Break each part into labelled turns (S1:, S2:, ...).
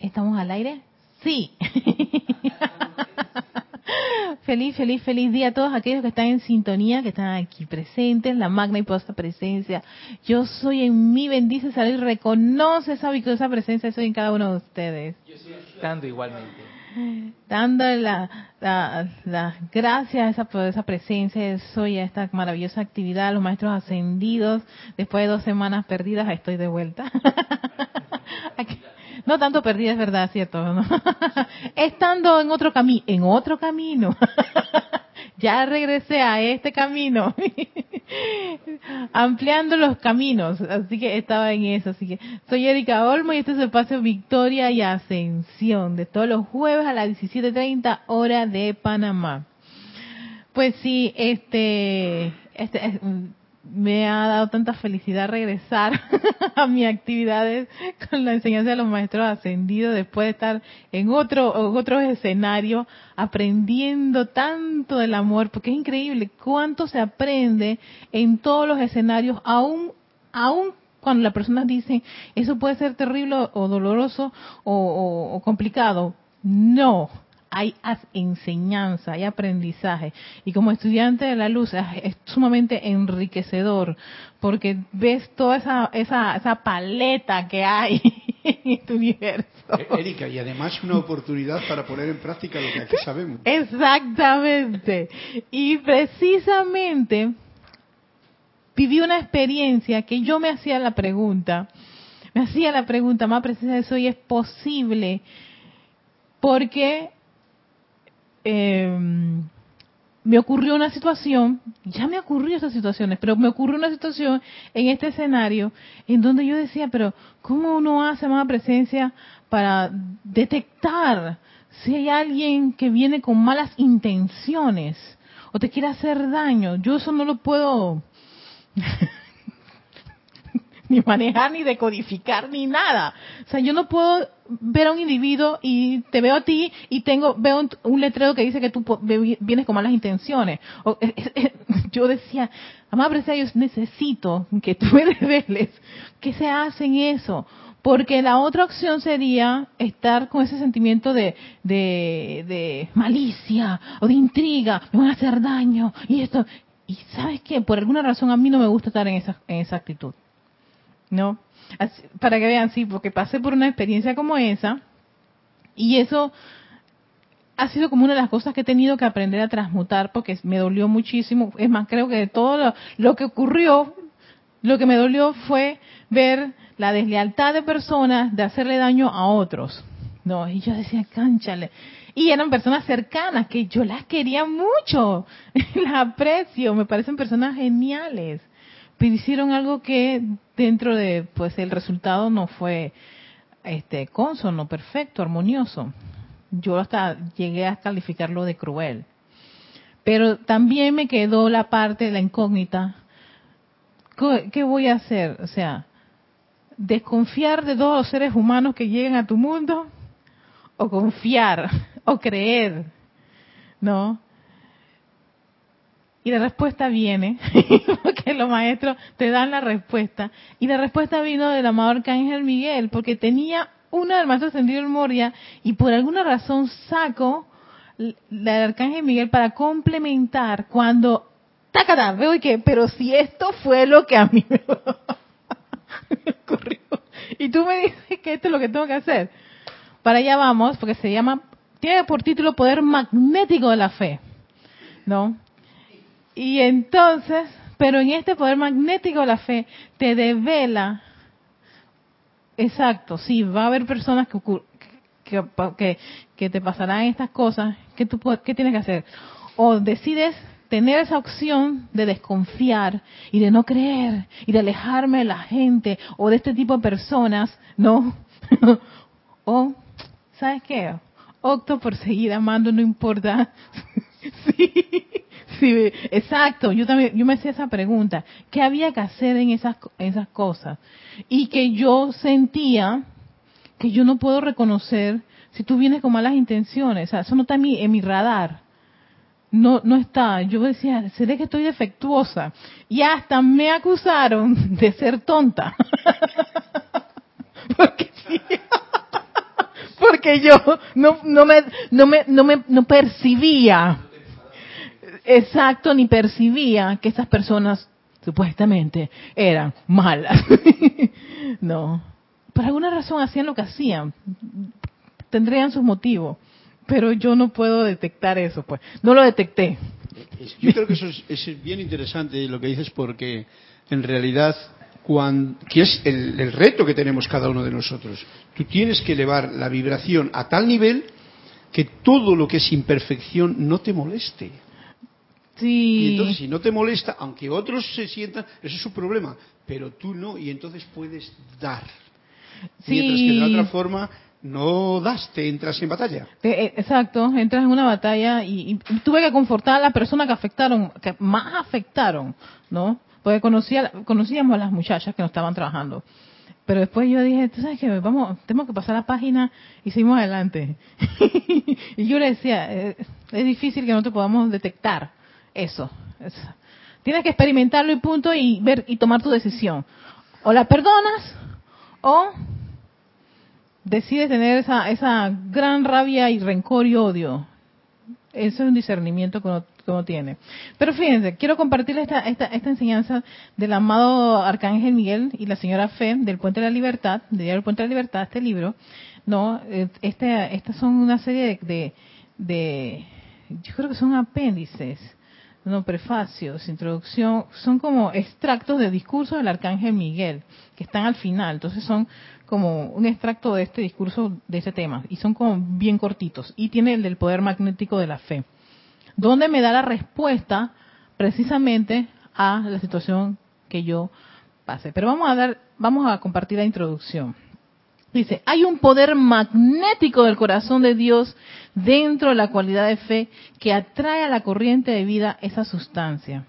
S1: ¿Estamos al aire? Sí. feliz, feliz, feliz día a todos aquellos que están en sintonía, que están aquí presentes, la magna y posta presencia. Yo soy en mí, bendice, salud y reconoce esa victoriosa presencia, soy en cada uno de ustedes.
S2: Yo estoy estando igualmente.
S1: Dándole las la, gracias a esa poderosa presencia, soy a esta maravillosa actividad, los maestros ascendidos, después de dos semanas perdidas, estoy de vuelta. Aquí. No tanto perdida, es verdad, cierto. ¿no? Estando en otro camino, en otro camino. ya regresé a este camino. Ampliando los caminos. Así que estaba en eso. Así que soy Erika Olmo y este es el espacio Victoria y Ascensión de todos los jueves a las 17.30 hora de Panamá. Pues sí, este, este me ha dado tanta felicidad regresar a mis actividades con la enseñanza de los maestros ascendidos después de estar en otro otros escenarios aprendiendo tanto del amor porque es increíble cuánto se aprende en todos los escenarios aún aún cuando la persona dice eso puede ser terrible o doloroso o complicado no hay enseñanza, hay aprendizaje. Y como estudiante de la luz es, sumamente enriquecedor, porque ves toda esa, esa, esa paleta que hay en este universo.
S3: Eh, Erika, y además una oportunidad para poner en práctica lo que aquí sabemos.
S1: Exactamente. Y precisamente viví una experiencia que yo me hacía la pregunta, me hacía la pregunta más precisa de eso y es posible porque eh, me ocurrió una situación, ya me ocurrió esas situaciones, pero me ocurrió una situación en este escenario en donde yo decía, pero ¿cómo uno hace más presencia para detectar si hay alguien que viene con malas intenciones o te quiere hacer daño? Yo eso no lo puedo ni manejar, ni decodificar, ni nada. O sea, yo no puedo ver a un individuo y te veo a ti y tengo veo un, un letrero que dice que tú vienes con malas intenciones. O, yo decía, amable sea, yo necesito que tú me reveles qué se hace en eso. Porque la otra opción sería estar con ese sentimiento de, de, malicia o de intriga, me van a hacer daño y esto. Y sabes qué, por alguna razón a mí no me gusta estar en esa, en esa actitud. ¿no? Para que vean, sí, porque pasé por una experiencia como esa y eso ha sido como una de las cosas que he tenido que aprender a transmutar porque me dolió muchísimo. Es más, creo que de todo lo, lo que ocurrió, lo que me dolió fue ver la deslealtad de personas de hacerle daño a otros. No, y yo decía, cánchale. Y eran personas cercanas que yo las quería mucho, las aprecio, me parecen personas geniales pero hicieron algo que dentro de pues el resultado no fue este consono, perfecto, armonioso. Yo hasta llegué a calificarlo de cruel. Pero también me quedó la parte de la incógnita. ¿Qué voy a hacer? O sea, desconfiar de todos los seres humanos que lleguen a tu mundo o confiar o creer, ¿no? Y la respuesta viene, porque los maestros te dan la respuesta. Y la respuesta vino del amado Arcángel Miguel, porque tenía una del maestro ascendido en Moria y por alguna razón saco la del Arcángel Miguel para complementar cuando, ¡tácata! Veo y que, pero si esto fue lo que a mí me ocurrió. Y tú me dices que esto es lo que tengo que hacer. Para allá vamos, porque se llama, tiene por título Poder Magnético de la Fe. ¿No? Y entonces, pero en este poder magnético de la fe te devela, exacto, sí, va a haber personas que, que, que, te pasarán estas cosas, ¿qué, tú, ¿qué tienes que hacer? O decides tener esa opción de desconfiar y de no creer y de alejarme de la gente o de este tipo de personas, ¿no? o, ¿sabes qué? Opto por seguir amando, no importa. sí Sí, exacto. Yo también, yo me hacía esa pregunta. ¿Qué había que hacer en esas, esas cosas? Y que yo sentía que yo no puedo reconocer si tú vienes con malas intenciones. O sea, eso no está en mi, en mi radar. No, no está. Yo decía, ¿seré que estoy defectuosa? Y hasta me acusaron de ser tonta. porque, porque yo no, no me, no me, no me, no percibía, exacto, ni percibía que estas personas supuestamente eran malas. no, por alguna razón hacían lo que hacían, tendrían sus motivos, pero yo no puedo detectar eso, pues, no lo detecté.
S3: Yo creo que eso es, es bien interesante lo que dices porque en realidad cuando, que es el, el reto que tenemos cada uno de nosotros. Tú tienes que elevar la vibración a tal nivel que todo lo que es imperfección no te moleste. Y
S1: Sí,
S3: entonces, si no te molesta, aunque otros se sientan, eso es su problema, pero tú no, y entonces puedes dar. Mientras que de la otra forma no das, te entras en batalla.
S1: Eh, eh, exacto, entras en una batalla y, y tuve que confortar a la persona que afectaron, que más afectaron, ¿no? Porque conocía, conocíamos a las muchachas que no estaban trabajando. Pero después yo dije, tú sabes que vamos, tenemos que pasar la página y seguimos adelante. y yo le decía, eh, es difícil que no te podamos detectar eso. Es- tienes que experimentarlo y punto y ver y tomar tu decisión. O la perdonas o decides tener esa, esa gran rabia y rencor y odio. Eso es un discernimiento que uno, tiene. Pero fíjense, quiero compartirles esta, esta, esta enseñanza del amado Arcángel Miguel y la señora Fe del Puente de la Libertad, de del Puente de la Libertad, este libro. No, Eh, este, estas son una serie de, de, de- yo creo que son apéndices, no prefacios, introducción, son como extractos de discursos del Arcángel Miguel, que están al final. Entonces son como un extracto de este discurso, de ese tema, y son como bien cortitos. Y tiene el del poder magnético de la fe, donde me da la respuesta precisamente a la situación que yo pasé. Pero vamos a dar, vamos a compartir la introducción. Dice, hay un poder magnético del corazón de Dios dentro de la cualidad de fe que atrae a la corriente de vida esa sustancia,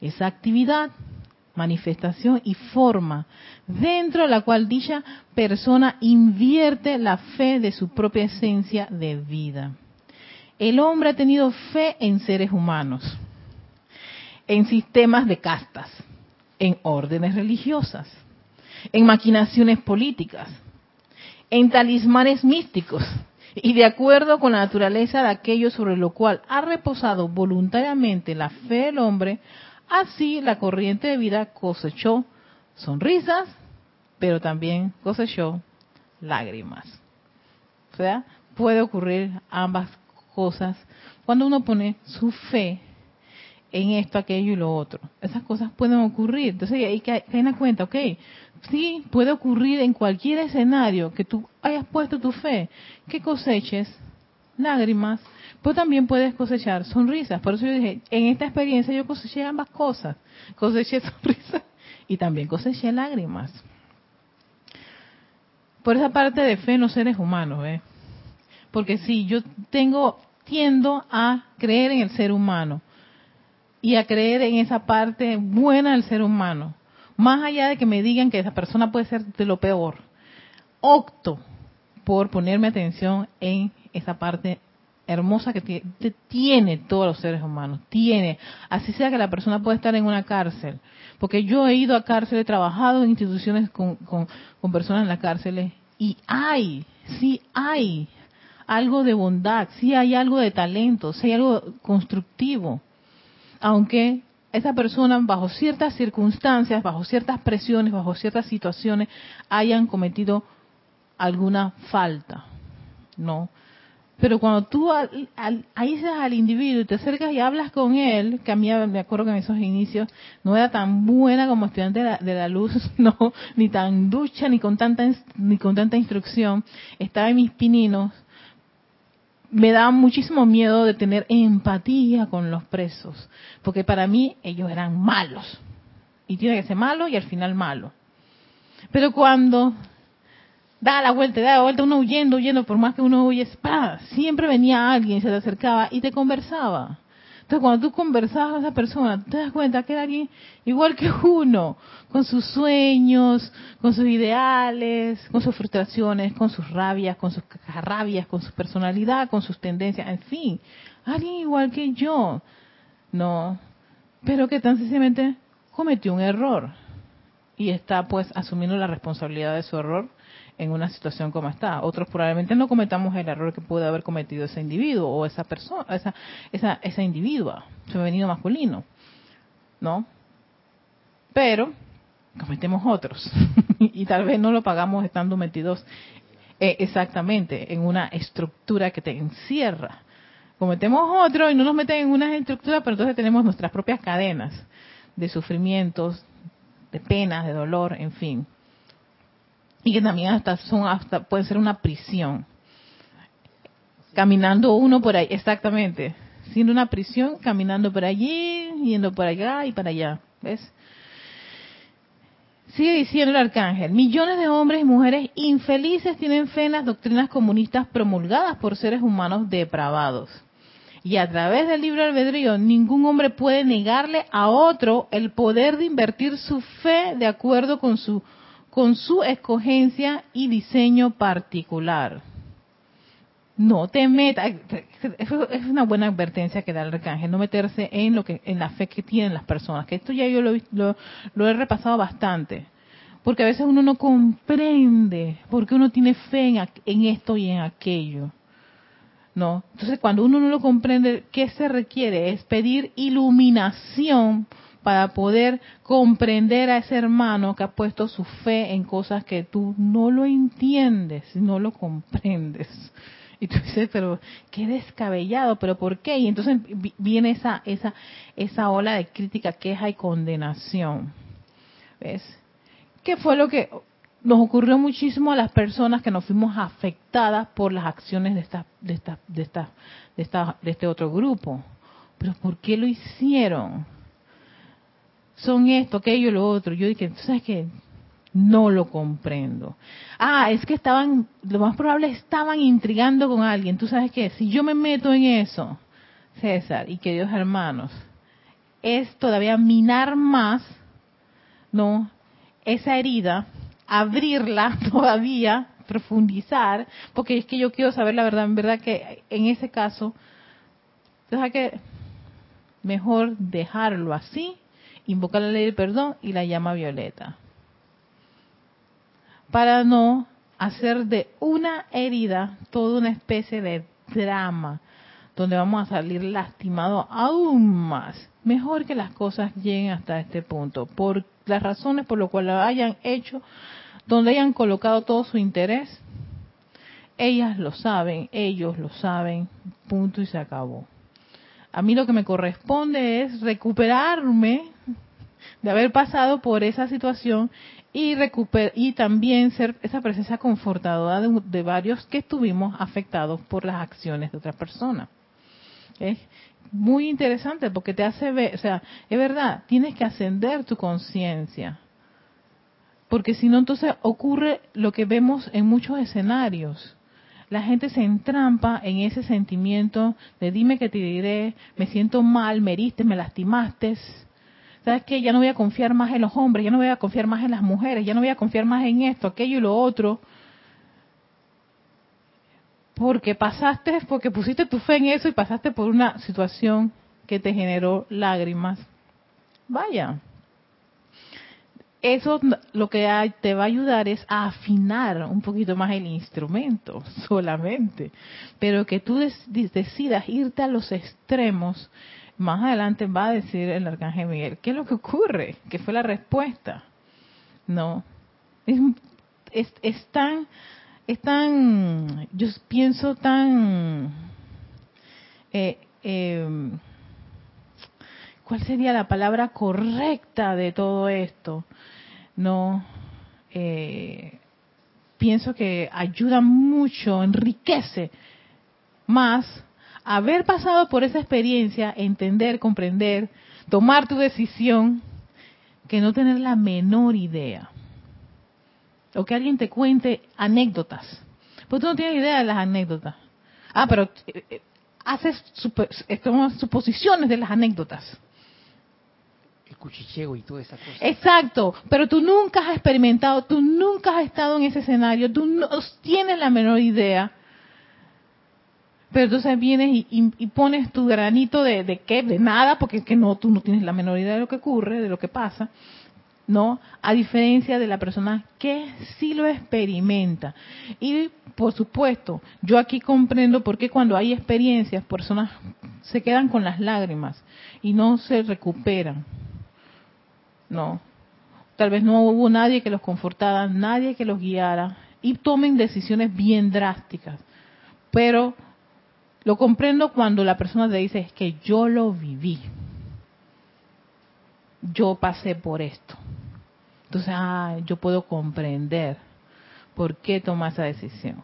S1: esa actividad, manifestación y forma dentro de la cual dicha persona invierte la fe de su propia esencia de vida. El hombre ha tenido fe en seres humanos, en sistemas de castas, en órdenes religiosas, en maquinaciones políticas, en talismanes místicos y de acuerdo con la naturaleza de aquello sobre lo cual ha reposado voluntariamente la fe del hombre, así la corriente de vida cosechó sonrisas, pero también cosechó lágrimas. O sea, puede ocurrir ambas cosas cuando uno pone su fe en esto, aquello y lo otro. Esas cosas pueden ocurrir. Entonces hay que tener en cuenta, ok, sí, puede ocurrir en cualquier escenario que tú hayas puesto tu fe, que coseches lágrimas, pero también puedes cosechar sonrisas. Por eso yo dije, en esta experiencia yo coseché ambas cosas. Coseché sonrisas y también coseché lágrimas. Por esa parte de fe en los seres humanos, ¿eh? Porque sí, yo tengo, tiendo a creer en el ser humano y a creer en esa parte buena del ser humano. Más allá de que me digan que esa persona puede ser de lo peor, opto por ponerme atención en esa parte hermosa que tiene, todos los seres humanos. Tiene, así sea que la persona puede estar en una cárcel. Porque yo he ido a cárcel, he trabajado en instituciones con, con, con personas en las cárceles y hay, sí hay algo de bondad, sí hay algo de talento, sí hay algo constructivo aunque esa persona bajo ciertas circunstancias, bajo ciertas presiones, bajo ciertas situaciones hayan cometido alguna falta, ¿no? Pero cuando tú al, al, al individuo y te acercas y hablas con él, que a mí me acuerdo que en esos inicios no era tan buena como estudiante de la, de la luz, no, ni tan ducha, ni con tanta ni con tanta instrucción, estaba en mis pininos, me daba muchísimo miedo de tener empatía con los presos, porque para mí ellos eran malos. Y tiene que ser malo y al final malo. Pero cuando da la vuelta, da la vuelta, uno huyendo, huyendo, por más que uno huye, ¡pah! siempre venía alguien, se te acercaba y te conversaba. Entonces, cuando tú conversabas con esa persona, te das cuenta que era alguien igual que uno, con sus sueños, con sus ideales, con sus frustraciones, con sus rabias, con sus rabias, con su personalidad, con sus tendencias, en fin, alguien igual que yo. No, pero que tan sencillamente cometió un error y está pues asumiendo la responsabilidad de su error en una situación como esta. Otros probablemente no cometamos el error que puede haber cometido ese individuo o esa persona, esa, esa, esa individua, femenino masculino, ¿no? Pero cometemos otros y tal vez no lo pagamos estando metidos eh, exactamente en una estructura que te encierra. Cometemos otro y no nos meten en una estructura, pero entonces tenemos nuestras propias cadenas de sufrimientos, de penas, de dolor, en fin. Y que también hasta son hasta pueden ser una prisión. Caminando uno por ahí, exactamente. Siendo una prisión, caminando por allí, yendo por allá y para allá. ¿Ves? Sigue diciendo el arcángel, millones de hombres y mujeres infelices tienen fe en las doctrinas comunistas promulgadas por seres humanos depravados. Y a través del libre albedrío, ningún hombre puede negarle a otro el poder de invertir su fe de acuerdo con su, con su escogencia y diseño particular. No te metas, es una buena advertencia que da el arcángel, no meterse en lo que, en la fe que tienen las personas, que esto ya yo lo, lo, he repasado bastante, porque a veces uno no comprende por qué uno tiene fe en, en esto y en aquello. No. Entonces, cuando uno no lo comprende, ¿qué se requiere? Es pedir iluminación para poder comprender a ese hermano que ha puesto su fe en cosas que tú no lo entiendes, no lo comprendes. Y tú dices, pero qué descabellado, pero ¿por qué? Y entonces viene esa esa esa ola de crítica, queja y condenación. ¿Ves? ¿Qué fue lo que nos ocurrió muchísimo a las personas que nos fuimos afectadas por las acciones de esta, de esta, de esta, de esta, de este otro grupo. Pero ¿por qué lo hicieron? Son esto, aquello, lo otro. Yo dije, ¿sabes qué? No lo comprendo. Ah, es que estaban, lo más probable estaban intrigando con alguien. ¿Tú sabes qué? Si yo me meto en eso, César y queridos hermanos, es todavía minar más, ¿no? Esa herida abrirla todavía, profundizar, porque es que yo quiero saber la verdad, en verdad que en ese caso, deja que mejor dejarlo así, invocar la ley del perdón y la llama violeta. Para no hacer de una herida toda una especie de drama, donde vamos a salir lastimados aún más. Mejor que las cosas lleguen hasta este punto, por las razones por las cuales hayan hecho, donde hayan colocado todo su interés, ellas lo saben, ellos lo saben, punto y se acabó. A mí lo que me corresponde es recuperarme de haber pasado por esa situación y, recuper y también ser esa presencia confortadora de, de, varios que estuvimos afectados por las acciones de otra persona. Es muy interesante porque te hace ver, o sea, es verdad, tienes que ascender tu conciencia porque si no, entonces ocurre lo que vemos en muchos escenarios. La gente se entrampa en ese sentimiento de dime que te diré, me siento mal, me heriste, me lastimaste. ¿Sabes qué? Ya no voy a confiar más en los hombres, ya no voy a confiar más en las mujeres, ya no voy a confiar más en esto, aquello y lo otro. Porque pasaste, porque pusiste tu fe en eso y pasaste por una situación que te generó lágrimas. Vaya, eso lo que te va a ayudar es a afinar un poquito más el instrumento solamente. Pero que tú decidas irte a los extremos, más adelante va a decir el arcángel Miguel, ¿qué es lo que ocurre? ¿Qué fue la respuesta? No. Es, es, tan, es tan, yo pienso tan, eh, eh, ¿cuál sería la palabra correcta de todo esto? no eh, pienso que ayuda mucho, enriquece más haber pasado por esa experiencia, entender, comprender, tomar tu decisión, que no tener la menor idea. O que alguien te cuente anécdotas. Pues tú no tienes idea de las anécdotas. Ah, pero eh, eh, haces suposiciones de las anécdotas
S2: cuchicheo y toda esa cosa.
S1: Exacto, pero tú nunca has experimentado, tú nunca has estado en ese escenario, tú no tienes la menor idea. Pero entonces vienes y, pones tu granito de, de qué, de nada, porque es que no, tú no tienes la menor idea de lo que ocurre, de lo que pasa. ¿no? A diferencia de la persona que sí lo experimenta. Y por supuesto, yo aquí comprendo por qué cuando hay experiencias, personas se quedan con las lágrimas y no se recuperan. No. Tal vez no hubo nadie que los confortara, nadie que los guiara y tomen decisiones bien drásticas. Pero lo comprendo cuando la persona te dice es que yo lo viví. Yo pasé por esto. Entonces, ah, yo puedo comprender por qué toma esa decisión.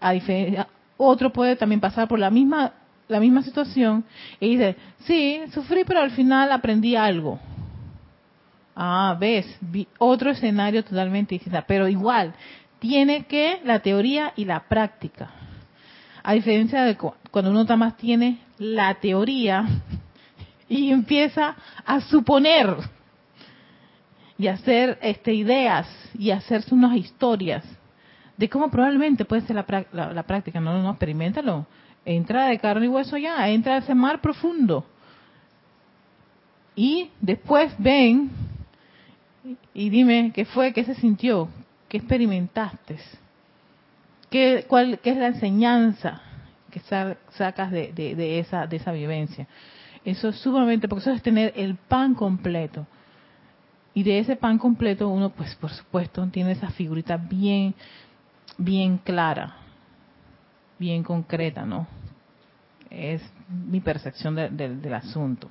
S1: A diferencia, otro puede también pasar por la misma la misma situación y dice, sí, sufrí, pero al final aprendí algo. Ah, ves, otro escenario totalmente distinto, pero igual, tiene que la teoría y la práctica. A diferencia de cuando uno nada más tiene la teoría y empieza a suponer y hacer este, ideas y hacerse unas historias de cómo probablemente puede ser la, la, práctica. No, no, no, experimentalo. Entra de carne y hueso ya, entra a ese mar profundo. Y después ven y dime qué fue, qué se sintió, qué experimentaste, qué, cuál, qué es la enseñanza que sacas de, de, esa, de esa vivencia. Eso es sumamente, porque eso es tener el pan completo. Y de ese pan completo uno, pues por supuesto, tiene esa figurita bien, bien clara, bien concreta, ¿no? Es mi percepción del asunto.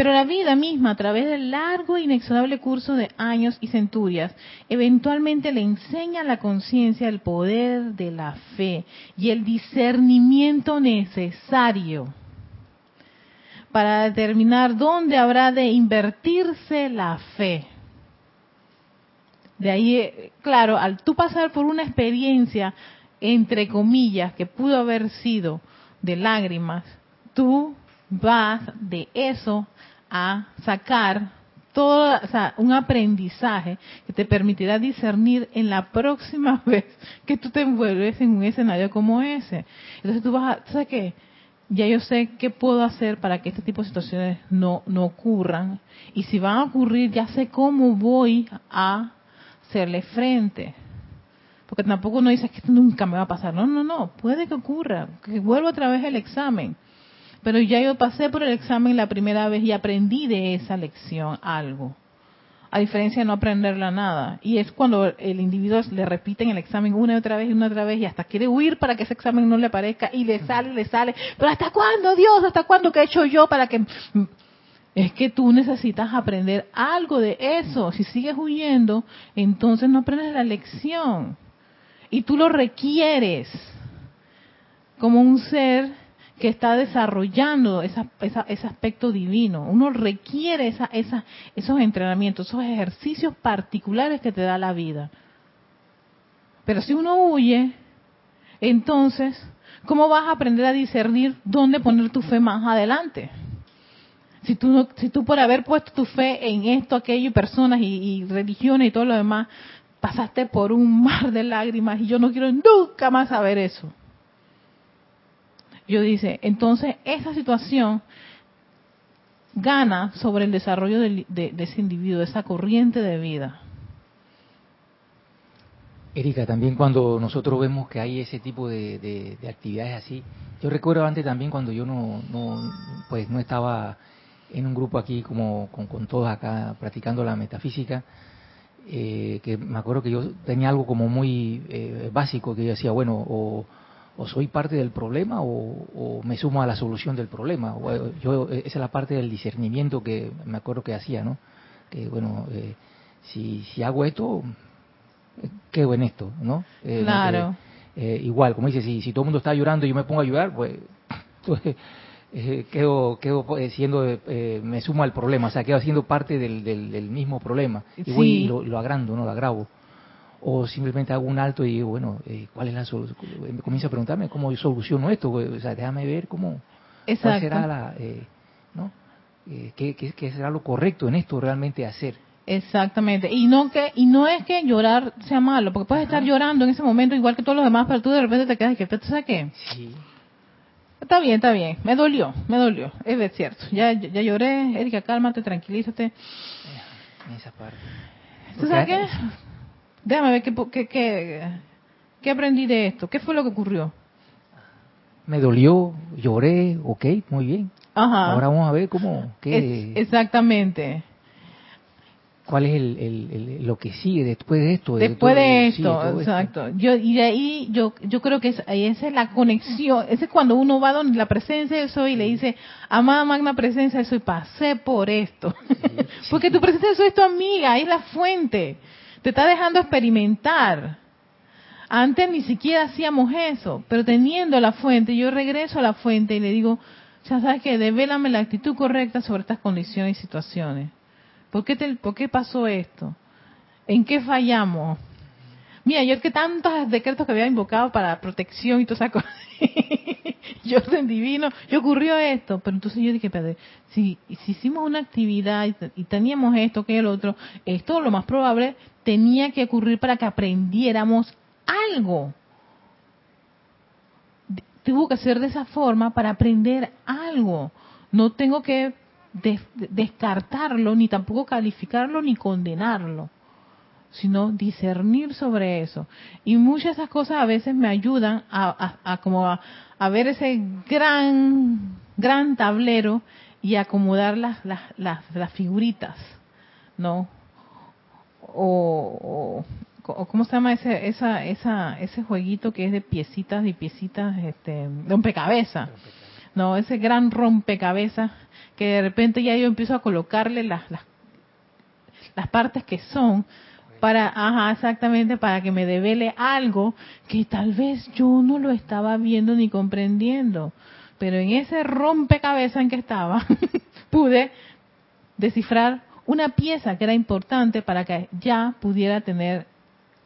S1: Pero la vida misma, a través del largo e inexorable curso de años y centurias, eventualmente le enseña a la conciencia el poder de la fe y el discernimiento necesario para determinar dónde habrá de invertirse la fe. De ahí, claro, al tú pasar por una experiencia, entre comillas, que pudo haber sido de lágrimas, tú vas de eso a sacar todo, o sea, un aprendizaje que te permitirá discernir en la próxima vez que tú te envuelves en un escenario como ese. Entonces tú vas a, ¿sabes qué? Ya yo sé qué puedo hacer para que este tipo de situaciones no, no ocurran. Y si van a ocurrir, ya sé cómo voy a hacerle frente. Porque tampoco uno dice que esto nunca me va a pasar. No, no, no. Puede que ocurra. Que vuelva otra vez el examen pero ya yo pasé por el examen la primera vez y aprendí de esa lección algo. A diferencia de no aprenderla nada. Y es cuando el individuo le repiten el examen una y otra vez y una y otra vez y hasta quiere huir para que ese examen no le aparezca y le sale, le sale. Pero ¿hasta cuándo, Dios? ¿Hasta cuándo? ¿Qué he hecho yo para que...? Es que tú necesitas aprender algo de eso. Si sigues huyendo, entonces no aprendes la lección. Y tú lo requieres como un ser que está desarrollando esa, ese aspecto divino. Uno requiere esa, esa, esos entrenamientos, esos ejercicios particulares que te da la vida. Pero si uno huye, entonces, ¿cómo vas a aprender a discernir dónde poner tu fe más adelante? Si tú, no, si por haber puesto tu fe en esto, aquello, personas y religiones y todo lo demás, pasaste por un mar de lágrimas y yo no quiero nunca más saber eso yo dice, entonces esa situación gana sobre el desarrollo de, ese individuo, de esa corriente de vida.
S2: Erika, también cuando nosotros vemos que hay ese tipo de, actividades así, yo recuerdo antes también cuando yo no, pues no estaba en un grupo aquí como con, todos acá practicando la metafísica, eh, que me acuerdo que yo tenía algo como muy eh, básico que yo decía, bueno, o o soy parte del problema o, me sumo a la solución del problema. yo, esa es la parte del discernimiento que me acuerdo que hacía, ¿no? Que bueno, eh, si, si hago esto, quedo en esto, ¿no?
S1: Eh, claro.
S2: Eh, igual, como dice, si, si todo el mundo está llorando y yo me pongo a ayudar, pues, pues quedo, quedo siendo, me sumo al problema, o sea, quedo siendo parte del, del, mismo problema. Y voy y lo, lo agrando, ¿no? Lo agravo o simplemente hago un alto y digo, bueno, eh, ¿cuál es la solución? Me comienzo a preguntarme cómo yo soluciono esto, o sea, déjame ver cómo cuál será la, eh, ¿no? Eh, ¿qué, qué, será lo correcto en esto realmente hacer?
S1: Exactamente, y no que y no es que llorar sea malo, porque puedes estar llorando en ese momento igual que todos los demás, pero tú de repente te quedas y que tú sabes qué, sí. está bien, está bien. Me dolió, me dolió. Es cierto. Ya, ya lloré. Erika, cálmate, tranquilízate.
S2: Esa parte.
S1: ¿Tú sabes qué? Déjame ver qué, qué, qué, qué aprendí de esto. ¿Qué fue lo que ocurrió?
S2: Me dolió, lloré, ok, muy bien.
S1: Ajá.
S2: Ahora vamos a ver cómo, qué,
S1: Es- exactamente.
S2: cuál es el, el- el- lo que sigue después de esto.
S1: Después de esto, exacto. Yo y de ahí yo yo creo que es, esa es la conexión, ese es cuando uno va donde la presencia de soy y le dice, "Amada magna presencia de soy, pasé por esto." Porque tu presencia de soy es tu amiga, es la fuente. Te está dejando experimentar. Antes ni siquiera hacíamos eso, pero teniendo la fuente, yo regreso a la fuente y le digo, ya sabes que devélame la actitud correcta sobre estas condiciones y situaciones. ¿Por qué, te- ¿Por qué pasó esto? ¿En qué fallamos? Mira, yo es que tantos decretos que había invocado para protección y toda esa cosa, yo orden divino, y ocurrió esto, pero entonces yo dije, si, si hicimos una actividad y, te- y teníamos esto, que el otro, esto lo más probable tenía que ocurrir para que aprendiéramos algo. Tuvo que ser de esa forma para aprender algo. No tengo que des- descartarlo, ni tampoco calificarlo, ni condenarlo sino discernir sobre eso. Y muchas de esas cosas a veces me ayudan a, a- como a, a ver ese gran, gran tablero y acomodar las, las, las, las figuritas, ¿no? O, o, ¿cómo se llama ese, esa, esa, ese jueguito que es de piecitas y piecitas, este, de rompecabezas? No, ese gran rompecabezas que de repente ya yo empiezo a colocarle las, las, las partes que son para, ajá, exactamente, para que me devele algo que tal vez yo no lo estaba viendo ni comprendiendo. Pero en ese rompecabezas en que estaba, pude descifrar una pieza que era importante para que ya pudiera tener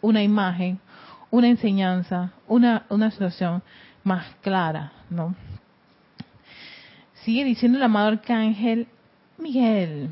S1: una imagen, una enseñanza, una, una situación más clara, ¿no? Sigue diciendo el amado arcángel Miguel.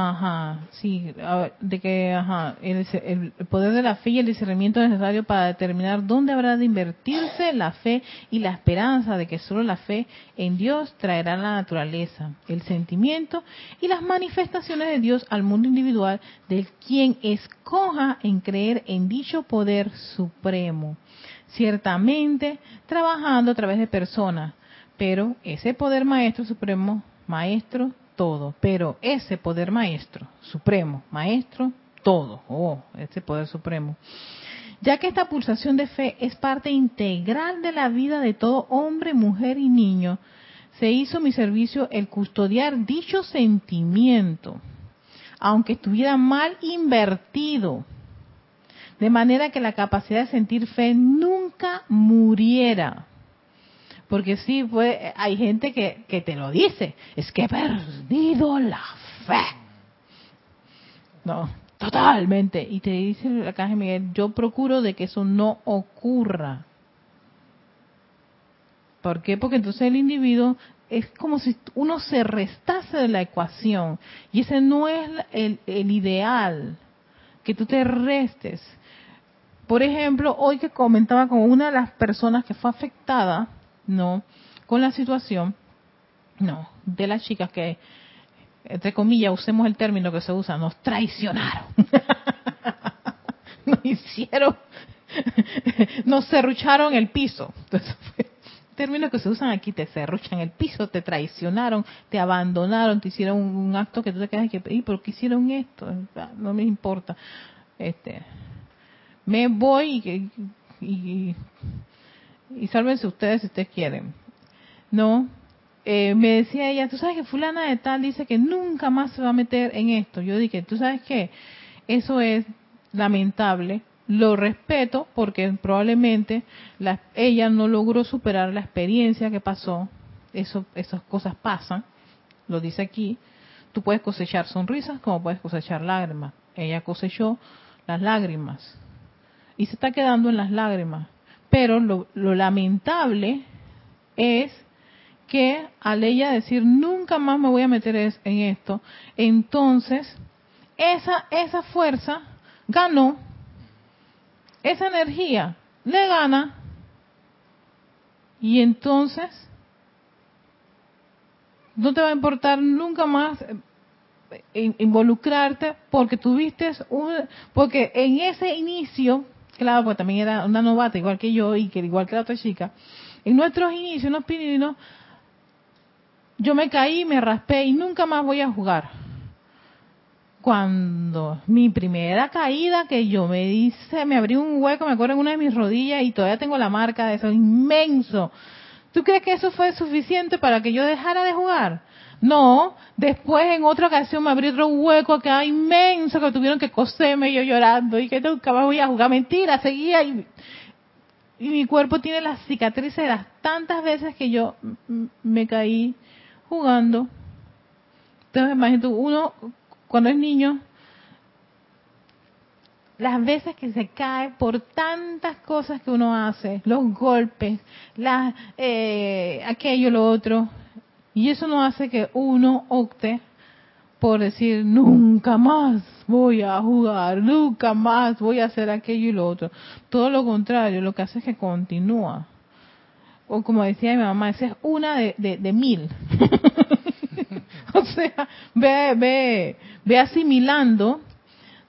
S1: Ajá, sí, de que, ajá, el- el poder de la fe y el discernimiento necesario para determinar dónde habrá de invertirse la fe y la esperanza de que solo la fe en Dios traerá la naturaleza, el sentimiento y las manifestaciones de Dios al mundo individual del quien escoja en creer en dicho poder supremo. Ciertamente, trabajando a través de personas, pero ese poder maestro supremo, maestro todo, pero ese poder maestro, supremo, maestro, todo, oh, ese poder supremo. Ya que esta pulsación de fe es parte integral de la vida de todo hombre, mujer y niño, se hizo mi servicio el custodiar dicho sentimiento, aunque estuviera mal invertido, de manera que la capacidad de sentir fe nunca muriera. Porque sí, pues, hay gente que, te lo dice, es que he perdido la fe. No, totalmente. Y te dice arcángel Miguel, yo procuro de que eso no ocurra. ¿Por qué? Porque entonces el individuo es como si uno se restase de la ecuación. Y ese no es el, el ideal, que tú te restes. Por ejemplo, hoy que comentaba con una de las personas que fue afectada, no, con la situación, no, de las chicas que, entre comillas, usemos el término que se usa, nos traicionaron. nos hicieron, nos serrucharon el piso. Entonces, términos que se usan aquí, te serruchan el piso, te traicionaron, te abandonaron, te hicieron un, acto que tú te quedas que, ¿y por qué hicieron esto? No me importa. Este, me voy y, y, y sálvense ustedes si ustedes quieren. No, eh, me decía ella, tú sabes que fulana de tal dice que nunca más se va a meter en esto. Yo dije, tú sabes que eso es lamentable, lo respeto porque probablemente la, ella no logró superar la experiencia que pasó, eso, esas cosas pasan, lo dice aquí, tú puedes cosechar sonrisas como puedes cosechar lágrimas. Ella cosechó las lágrimas y se está quedando en las lágrimas. Pero lo, lo lamentable es que al ella decir nunca más me voy a meter en esto, entonces esa, esa fuerza ganó, esa energía le gana, y entonces no te va a importar nunca más eh, involucrarte porque tuviste un, porque en ese inicio, claro, pues también era una novata igual que yo y que igual que la otra chica, en nuestros inicios, los pininos, yo me caí, me raspé y nunca más voy a jugar. Cuando mi primera caída que yo me hice, me abrí un hueco, me acuerdo en una de mis rodillas y todavía tengo la marca de eso inmenso. ¿Tú crees que eso fue suficiente para que yo dejara de jugar? No, después en otra ocasión me abrí otro hueco acá inmenso que tuvieron que coserme yo llorando y que nunca más voy a jugar. Mentira, seguía y, y mi cuerpo tiene las cicatrices de las tantas veces que yo me caí jugando. Entonces, imagínate, uno cuando es niño, las veces que se cae por tantas cosas que uno hace, los golpes, la, eh, aquello, lo otro, y eso no hace que uno opte por decir nunca más voy a jugar, nunca más voy a hacer aquello y lo otro. Todo lo contrario, lo que hace es que continúa. O como decía mi mamá, esa es una de, de mil. o sea, ve, ve, ve asimilando,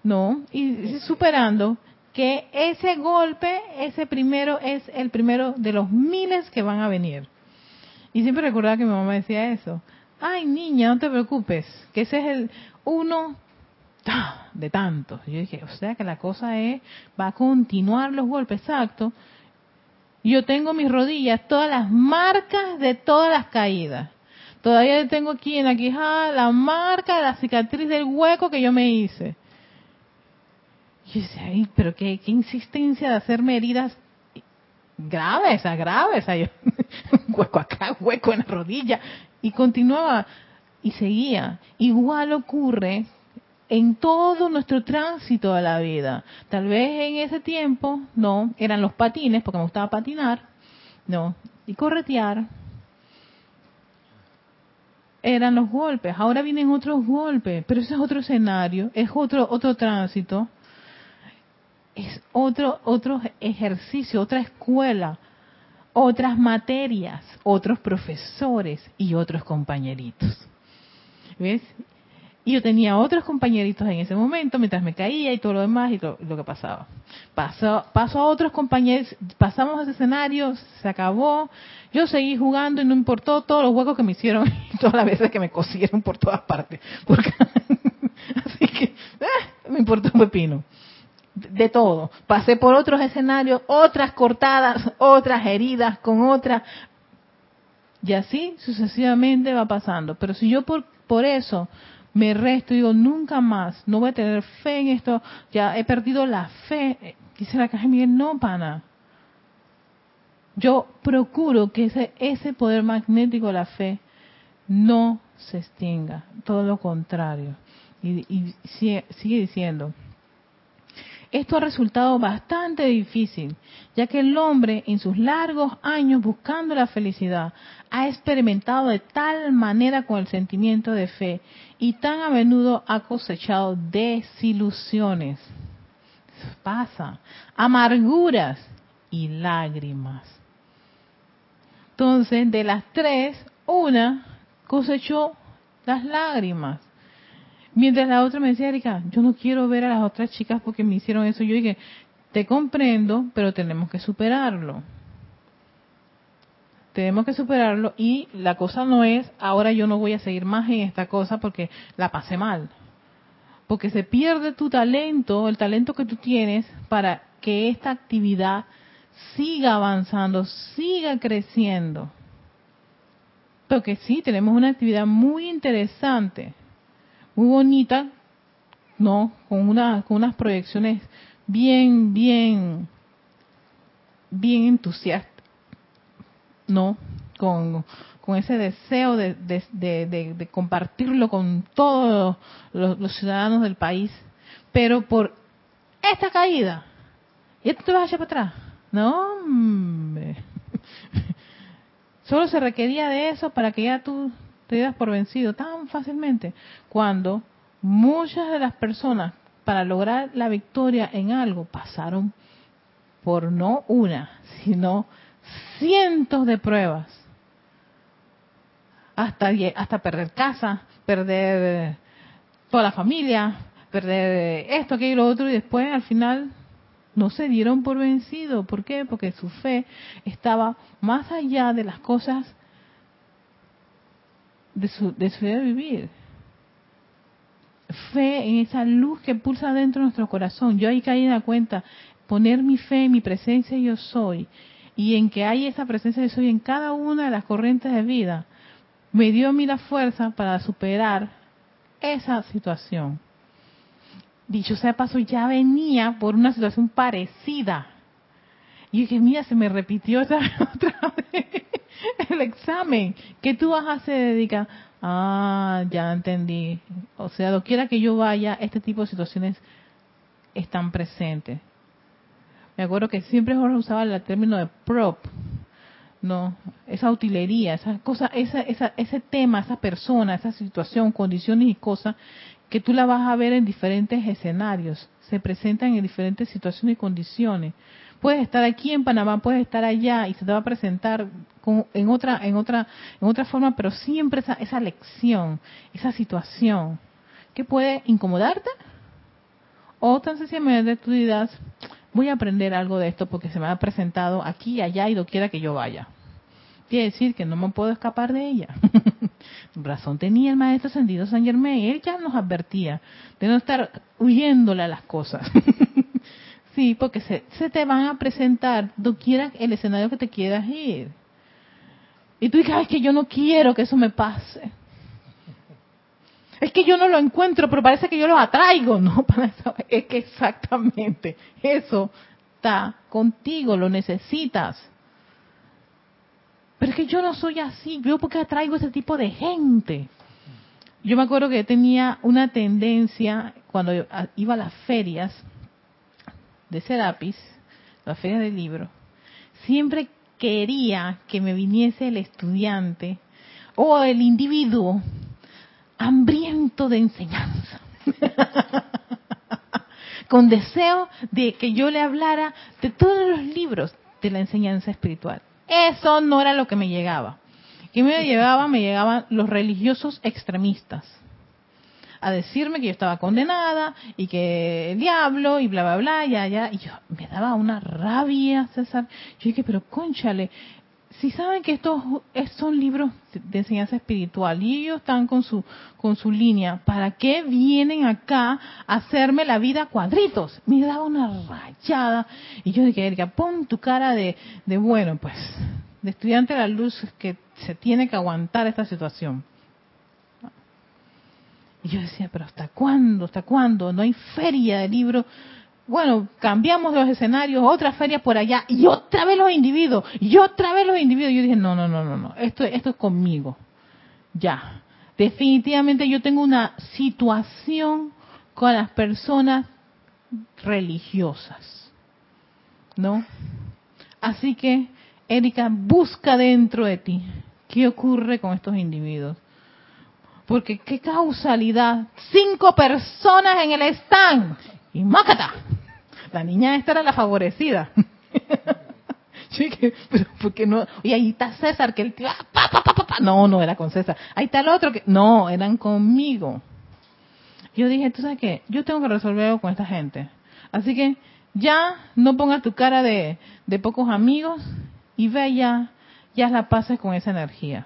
S1: ¿no? Y superando que ese golpe, ese primero, es el primero de los miles que van a venir. Y siempre recordaba que mi mamá decía eso. Ay, niña, no te preocupes, que ese es el uno de tantos. Yo dije, o sea que la cosa es, va a continuar los golpes, exacto. Yo tengo mis rodillas, todas las marcas de todas las caídas. Todavía tengo aquí en la quijada la marca, la cicatriz del hueco que yo me hice. Y yo decía, Ay, pero qué, qué insistencia de hacerme heridas graves, graves. hueco acá, hueco en la rodilla. Y continuaba y seguía. Igual ocurre en todo nuestro tránsito de la vida. Tal vez en ese tiempo, no, eran los patines, porque me gustaba patinar, no, y corretear, eran los golpes, ahora vienen otros golpes, pero ese es otro escenario, es otro otro tránsito, es otro otro ejercicio, otra escuela, otras materias, otros profesores y otros compañeritos. ¿Ves? Y yo tenía otros compañeritos en ese momento mientras me caía y todo lo demás y lo, que pasaba. Pasó, pasó a otros compañeros, pasamos ese escenario, se acabó. Yo seguí jugando y no importó todos los huecos que me hicieron y todas las veces que me cosieron por todas partes. así que eh, me importó un pepino. De, todo. Pasé por otros escenarios, otras cortadas, otras heridas con otras. Y así sucesivamente va pasando. Pero si yo por, por eso me resto, digo, nunca más, no voy a tener fe en esto, ya he perdido la fe. Dice la caja Miguel, no, pana. Yo procuro que ese, ese poder magnético de la fe no se extinga, todo lo contrario. Y, y sigue diciendo, esto ha resultado bastante difícil, ya que el hombre en sus largos años buscando la felicidad ha experimentado de tal manera con el sentimiento de fe y tan a menudo ha cosechado desilusiones. Pasa, amarguras y lágrimas. Entonces, de las tres, una cosechó las lágrimas. Mientras la otra me decía, Erika, yo no quiero ver a las otras chicas porque me hicieron eso. Yo dije, te comprendo, pero tenemos que superarlo. Tenemos que superarlo y la cosa no es, ahora yo no voy a seguir más en esta cosa porque la pasé mal. Porque se pierde tu talento, el talento que tú tienes para que esta actividad siga avanzando, siga creciendo. Porque sí, tenemos una actividad muy interesante muy bonita, ¿no? Con, una, con unas proyecciones bien, bien, bien entusiastas, ¿no? Con, ese deseo de, de, compartirlo con todos los, ciudadanos del país, pero por esta caída, y esto te vas a echar para atrás. No, Solo se requería de eso para que ya tú te das por vencido tan fácilmente cuando muchas de las personas para lograr la victoria en algo pasaron por no una, sino cientos de pruebas. Hasta, hasta perder casa, perder toda la familia, perder esto, aquello y lo otro, y después al final no se dieron por vencido. ¿Por qué? Porque su fe estaba más allá de las cosas de su, de su de vivir. Fe en esa luz que pulsa dentro de nuestro corazón. Yo ahí caí en la cuenta, poner mi fe en mi presencia yo soy y en que hay esa presencia yo soy en cada una de las corrientes de vida, me dio a mí la fuerza para superar esa situación. Dicho sea paso, ya venía por una situación parecida. Y dije, mira, se me repitió otra, otra vez el examen. ¿Qué tú vas a hacer? Dedica, ah, ya entendí. O sea, quiera que yo vaya, este tipo de situaciones están presentes. Me acuerdo que siempre Jorge usaba el término de prop, no, esa utilería, esa cosa, esa, esa, ese tema, esa persona, esa situación, condiciones y cosas que tú la vas a ver en diferentes escenarios, se presentan en diferentes situaciones y condiciones. Puedes estar aquí en Panamá, puedes estar allá y se te va a presentar en otra, en otra, en otra forma, pero siempre esa, esa lección, esa situación que puede incomodarte o tan sencillamente tú dirás, voy a aprender algo de esto porque se me ha presentado aquí, allá y quiera que yo vaya. Quiere decir que no me puedo escapar de ella. Razón tenía el maestro ascendido San Germain. Él ya nos advertía de no estar huyéndole a las cosas. sí, porque se, se, te van a presentar quiera el escenario que te quieras ir. Y tú dices, que yo no quiero que eso me pase. Es que yo no lo encuentro, pero parece que yo lo atraigo, ¿no? Es que exactamente eso está contigo, lo necesitas. Pero es que yo no soy así, yo porque atraigo ese tipo de gente. Yo me acuerdo que tenía una tendencia cuando iba a las ferias de Serapis, las ferias de libros, siempre quería que me viniese el estudiante o el individuo hambriento de enseñanza. Con deseo de que yo le hablara de todos los libros de la enseñanza espiritual. Eso no era lo que me llegaba. ¿Qué me llegaba? Me llegaban los religiosos extremistas a decirme que yo estaba condenada y que el diablo y bla, bla, bla, ya, ya. Y yo me daba una rabia, César. Yo dije, pero conchale, si saben que estos son libros de enseñanza espiritual y ellos están con su con su línea, ¿para qué vienen acá a hacerme la vida cuadritos? Me daba una rayada y yo dije, Erika, pon tu cara de, de bueno, pues, de estudiante de la luz que se tiene que aguantar esta situación. Y yo decía, pero ¿hasta cuándo? ¿Hasta cuándo? No hay feria de libros bueno, cambiamos los escenarios, otra feria por allá, y otra vez los individuos, y otra vez los individuos. Yo dije, no, no, no, no, no, esto, esto es conmigo. Ya. Definitivamente yo tengo una situación con las personas religiosas. ¿No? Así que, Erika, busca dentro de ti qué ocurre con estos individuos. Porque qué causalidad. Cinco personas en el stand. Y mácata. La niña esta era la favorecida. pero porque no? Y ahí está César, que él no, no era con César. Ahí está el otro que no, eran conmigo. Yo dije, tú sabes qué, yo tengo que resolver algo con esta gente. Así que ya no pongas tu cara de, de pocos amigos y ve ya, ya la pases con esa energía.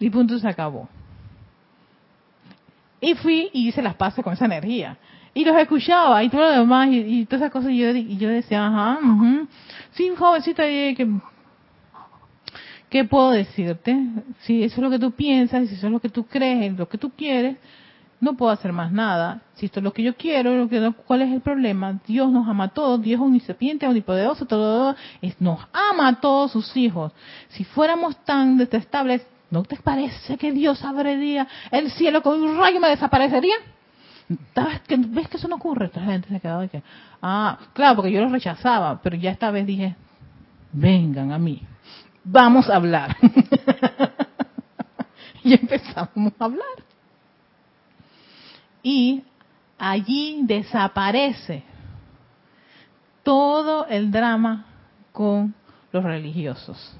S1: Y punto se acabó. Y fui y hice las pases con esa energía y los escuchaba y todo lo demás y, todas esas cosas y yo, y yo decía, ajá, sí, jovencita, que, ¿qué puedo decirte? Si eso es lo que tú piensas, si eso es lo que tú crees, lo que tú quieres, no puedo hacer más nada. Si esto es lo que yo quiero, lo que, ¿cuál es el problema? Dios nos ama a todos, Dios es omnisapiente, omnipoderoso, todo, es, nos ama a todos sus hijos. Si fuéramos tan detestables, ¿no te parece que Dios abriría el cielo con un rayo y me desaparecería? ¿Ves que eso no ocurre? Esta gente se de que, ah, claro, porque yo los rechazaba, pero ya esta vez dije, vengan a mí, vamos a hablar. y empezamos a hablar. y allí desaparece todo el drama con los religiosos.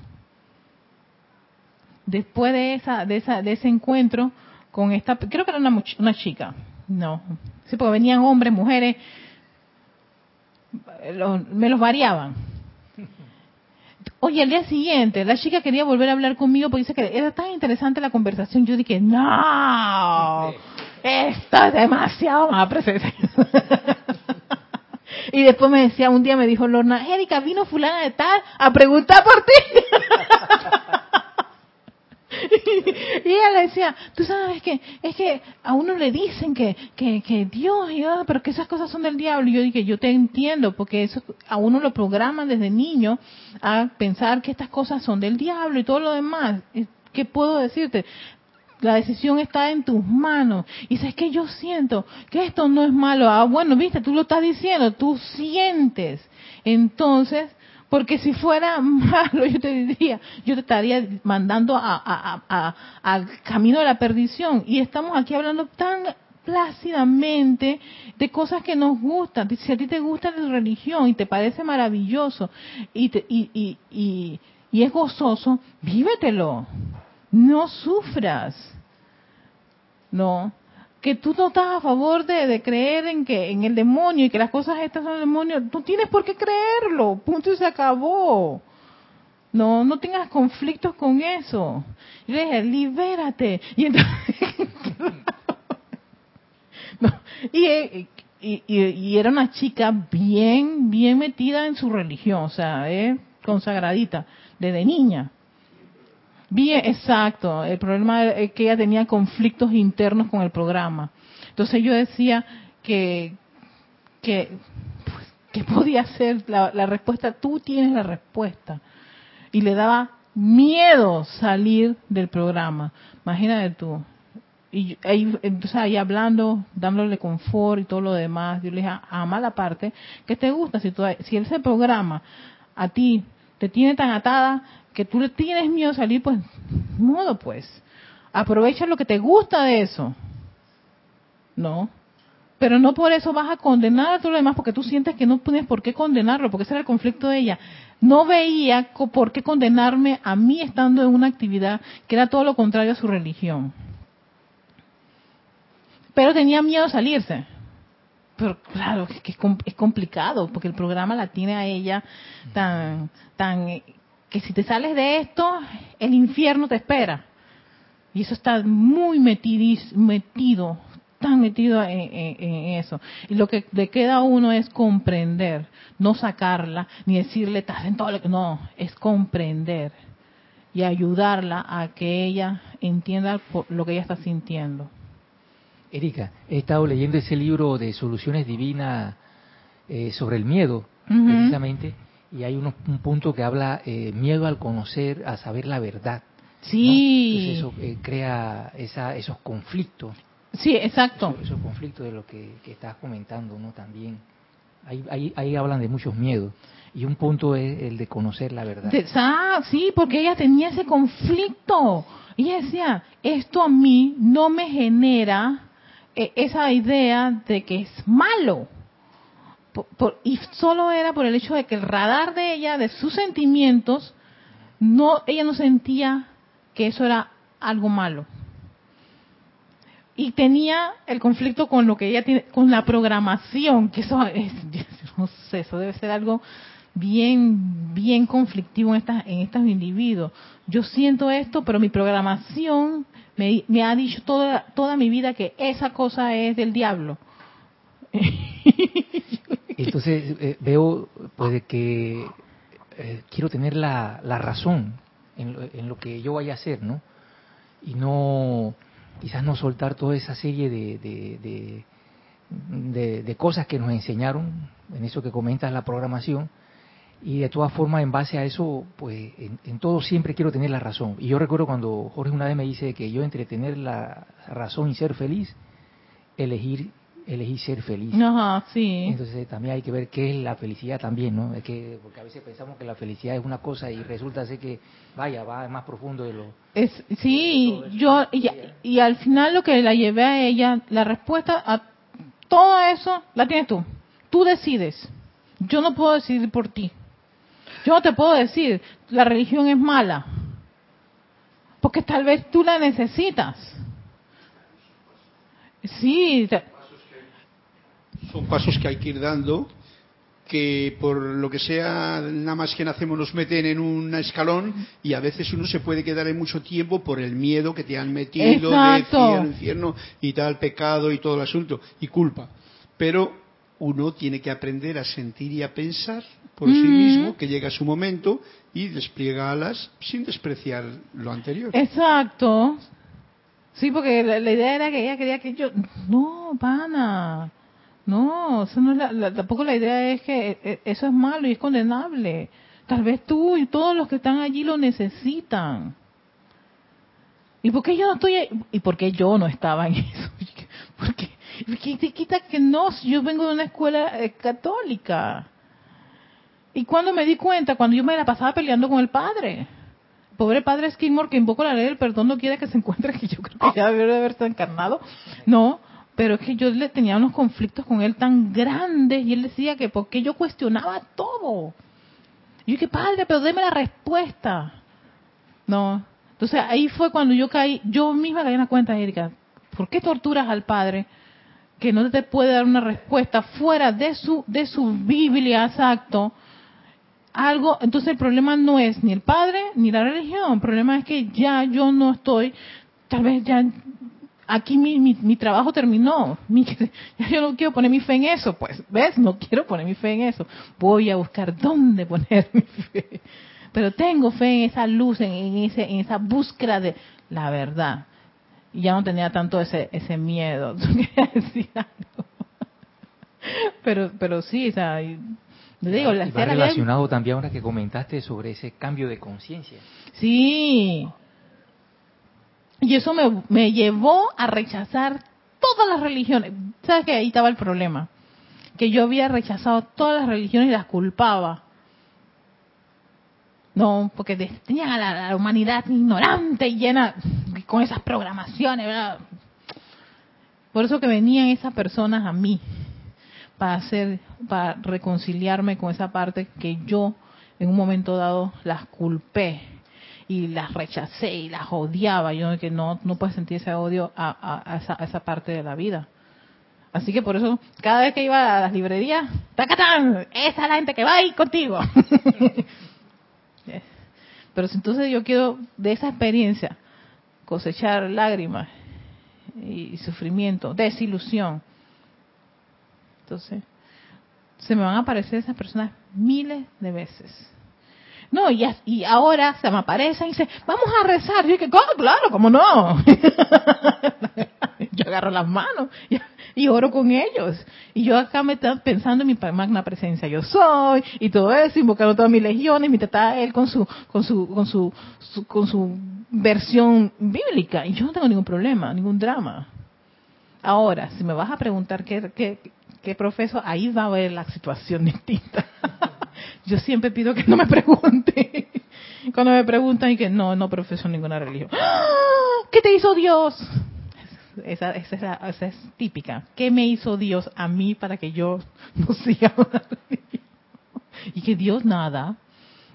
S1: Después de esa, de esa, de ese encuentro con esta, creo que era una, una chica, no, sí, porque venían hombres, mujeres, me los variaban. Oye, al día siguiente, la chica quería volver a hablar conmigo porque dice que era tan interesante la conversación. Yo dije, no, esto es demasiado más presencia. y después me decía, un día me dijo Lorna, Erika, vino fulana de tal a preguntar por ti. y ella le decía, tú sabes que es que a uno le dicen que, que, que Dios, y, ah, pero que esas cosas son del diablo. Y yo dije, yo te entiendo, porque eso a uno lo programan desde niño a pensar que estas cosas son del diablo y todo lo demás. ¿Qué puedo decirte? La decisión está en tus manos. Y dices que yo siento que esto no es malo. Ah, bueno, viste, tú lo estás diciendo, tú sientes. Entonces, porque si fuera malo, yo te diría, yo te estaría mandando al camino de la perdición. Y estamos aquí hablando tan plácidamente de cosas que nos gustan. Si a ti te gusta la religión y te parece maravilloso y, te, y, y, y es gozoso, vívetelo. No sufras. No que tú no estás a favor de, creer en que en el demonio y que las cosas estas son el demonio, tú tienes por qué creerlo, punto y se acabó. No, no tengas conflictos con eso. Y le dije, libérate. Y y, y, y, era una chica bien, bien metida en su religión, o sea, eh, consagradita, desde niña. Bien, exacto. El problema es que ella tenía conflictos internos con el programa. Entonces yo decía que, que, pues, ¿qué podía ser la, respuesta? Tú tienes la respuesta. Y le daba miedo salir del programa. Imagínate tú. Y ahí, entonces ahí hablando, dándole confort y todo lo demás, yo le dije, ama la parte que te gusta. Si, tú, si ese programa a ti te tiene tan atada que tú le tienes miedo a salir, pues, modo pues. Aprovecha lo que te gusta de eso. No. Pero no por eso vas a condenar a todo lo demás, porque tú sientes que no tienes por qué condenarlo, porque ese era el conflicto de ella. No veía por qué condenarme a mí estando en una actividad que era todo lo contrario a su religión. Pero tenía miedo a salirse. Pero claro, que es complicado, porque el programa la tiene a ella tan, tan que si te sales de esto, el infierno te espera. Y eso está muy metido, tan metido en, eso. Y lo que le queda a uno es comprender, no sacarla, ni decirle, estás en todo lo que... No, es comprender y ayudarla a que ella entienda lo que ella está sintiendo.
S2: Erika, he estado leyendo ese libro de Soluciones Divinas eh, sobre el miedo, precisamente y hay un punto que habla eh, miedo al conocer, a saber la verdad.
S1: Sí.
S2: eso eh, crea esa, esos conflictos.
S1: Sí, exacto.
S2: Esos, conflictos de lo que, estás comentando, ¿no? También. Ahí, ahí, ahí, hablan de muchos miedos. Y un punto es el de conocer la verdad.
S1: ah, sí, porque ella tenía ese conflicto. Y ella decía, esto a mí no me genera esa idea de que es malo y solo era por el hecho de que el radar de ella, de sus sentimientos, no, ella no sentía que eso era algo malo. Y tenía el conflicto con lo que ella tiene, con la programación, que eso es, no sé, eso debe ser algo bien, bien conflictivo en, estas, en estos individuos. Yo siento esto, pero mi programación me, ha dicho toda, toda mi vida que esa cosa es del diablo.
S2: Entonces eh, veo pues que eh, quiero tener la, la razón en lo, que yo vaya a hacer, ¿no? Y no, quizás no soltar toda esa serie de, de, de, cosas que nos enseñaron, en eso que comentas la programación, y de todas formas en base a eso, pues en, en, todo siempre quiero tener la razón. Y yo recuerdo cuando Jorge una vez me dice que yo entre tener la razón y ser feliz, elegir elegí ser feliz.
S1: Ajá, sí.
S2: Entonces también hay que ver qué es la felicidad también, ¿no? Es que porque a veces pensamos que la felicidad es una cosa y resulta ser que vaya, va más profundo de lo
S1: Es, sí, yo y, y al final lo que la llevé a ella, la respuesta a todo eso la tienes tú. Tú decides. Yo no puedo decidir por ti. Yo te puedo decir, la religión es mala. Porque tal vez tú la necesitas. Sí, te-
S3: Son pasos que hay que ir dando que por lo que sea, nada más que nacemos nos meten en un escalón y a veces uno se puede quedar en mucho tiempo por el miedo que te han metido
S1: Exacto.
S3: de infierno y tal, pecado y todo el asunto, y culpa. Pero uno tiene que aprender a sentir y a pensar por sí
S1: Ujú.
S3: mismo, que llega su momento y despliega alas sin despreciar lo anterior.
S1: Exacto. Sí, porque la, la idea era que ella quería que yo... No, pana. No, eso no es la- la- tampoco la idea es que eh, eso es malo y es condenable. Tal vez tú y todos los que están allí lo necesitan. ¿Y por qué yo no estoy ahí? ¿Y por qué yo no estaba en eso? ¿Por qué? ¿Por qué te quita que no? Yo vengo de una escuela eh, católica. ¿Y cuando me di cuenta? Cuando yo me la pasaba peleando con el padre pobre padre Skidmore que invoco la ley del perdón no quiere que se encuentre, que yo creo que ya debe de haberse encarnado. No, pero es que yo le tenía unos conflictos con él tan grandes y él decía que porque yo cuestionaba todo. Y yo dije, padre, pero deme la respuesta. No. Entonces ahí fue cuando yo caí, yo misma caí en la cuenta, Erika, ¿por qué torturas al padre que no te puede dar una respuesta fuera de su, de su Biblia, exacto? algo, entonces el problema no es ni el padre ni la religión, el problema es que ya yo no estoy, tal vez ya aquí mi, mi, mi trabajo terminó, yo no quiero poner mi fe en eso, pues, ¿ves? No quiero poner mi fe en eso, voy a buscar dónde poner mi fe, pero tengo fe en esa luz, en ese, en esa búsqueda de la verdad, y ya no tenía tanto ese, ese miedo, pero, pero sí, o sea, y- le digo, la
S2: va relacionado también ahora que comentaste sobre ese cambio de conciencia.
S1: Sí. Y eso me, me llevó a rechazar todas las religiones. ¿Sabes que ahí estaba el problema? Que yo había rechazado todas las religiones y las culpaba. No, porque tenían a la, a la humanidad ignorante y llena con esas programaciones, ¿verdad? Por eso que venían esas personas a mí para hacer, para reconciliarme con esa parte que yo en un momento dado las culpé y las rechacé y las odiaba. Yo que no, no puedes sentir ese odio a, esa, a esa parte de la vida. Así que por eso, cada vez que iba a las librerías, ¡tacatán! Esa es la gente que va ahí contigo. Pero entonces yo quiero de esa experiencia cosechar lágrimas y sufrimiento, desilusión, entonces se me van a aparecer esas personas miles de veces. No, y, y ahora se me aparecen y dicen, vamos a rezar. Yo dije, claro, claro, ¿cómo no? yo agarro las manos y, oro con ellos. Y yo acá me estaba pensando en mi magna presencia, yo soy, y todo eso, invocando todas mis legiones, mientras está él con su, con su, con su, su- con su versión bíblica. Y yo no tengo ningún problema, ningún drama. Ahora, si me vas a preguntar qué, qué, qué profeso, ahí va a haber la situación distinta. Yo siempre pido que no me pregunte. Cuando me preguntan y que no, no profeso ninguna religión. ¡Ah! ¿Qué te hizo Dios? Esa, esa es la- esa es típica. ¿Qué me hizo Dios a mí para que yo no siga? Y que Dios nada.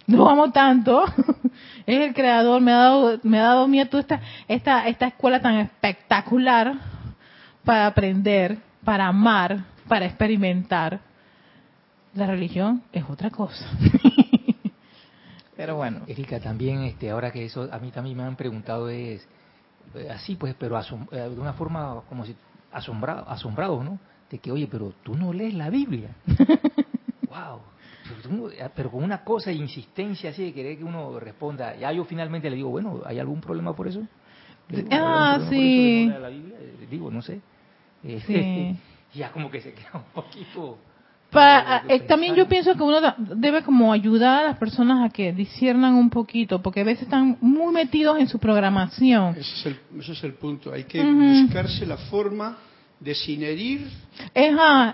S1: No amo tanto. Es el creador. Me ha dado, me ha dado toda esta, esta, esta escuela tan espectacular para aprender, para amar, para experimentar. La religión es otra cosa. Pero bueno.
S2: Erika, también este, ahora que eso a mí también me han preguntado es así pues, pero asom- eh, de una forma como si asombrado, asombrados, ¿no? De que, oye, pero tú no lees la Biblia. wow. Pero, eh, pero con una cosa de insistencia así de querer que uno responda. Ya yo finalmente le digo, bueno, ¿hay algún problema por eso? Digo, ¿hay algún
S1: Ah,
S2: eso
S1: sí.
S2: no leer la Biblia? Eh, Digo, no sé. Eh,
S1: Sí.
S2: ya como que se queda un poquito...
S1: Pa-
S2: eh,
S1: eh, también yo pienso que uno da- debe como ayudar a las personas a que disciernan un poquito, porque a veces están muy metidos en su programación.
S3: Ese es el, ese es el punto. Hay que buscarse la forma de sin herir,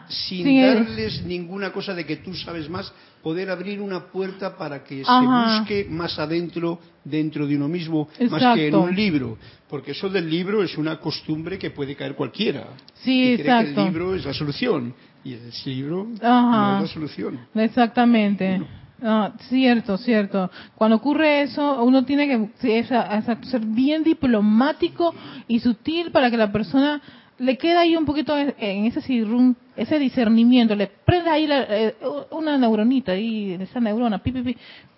S3: sin darles ninguna cosa de que tú sabes más, poder abrir una puerta para que
S1: Ajá.
S3: se busque más adentro, dentro de uno mismo, más que en un libro. Porque eso del libro es una costumbre que puede caer cualquiera.
S1: Sí,
S3: y cree que el libro es la solución. Y el libro
S1: Ajá.
S3: no es la solución.
S1: Exactamente. Ah, cierto, cierto. Cuando ocurre eso, uno tiene que esa- ser bien diplomático y sutil para que la persona le quede ahí un poquito en en ese ese discernimiento, le prende ahí la- eh, una neuronita ahí, esa neurona, pi, pi, pi.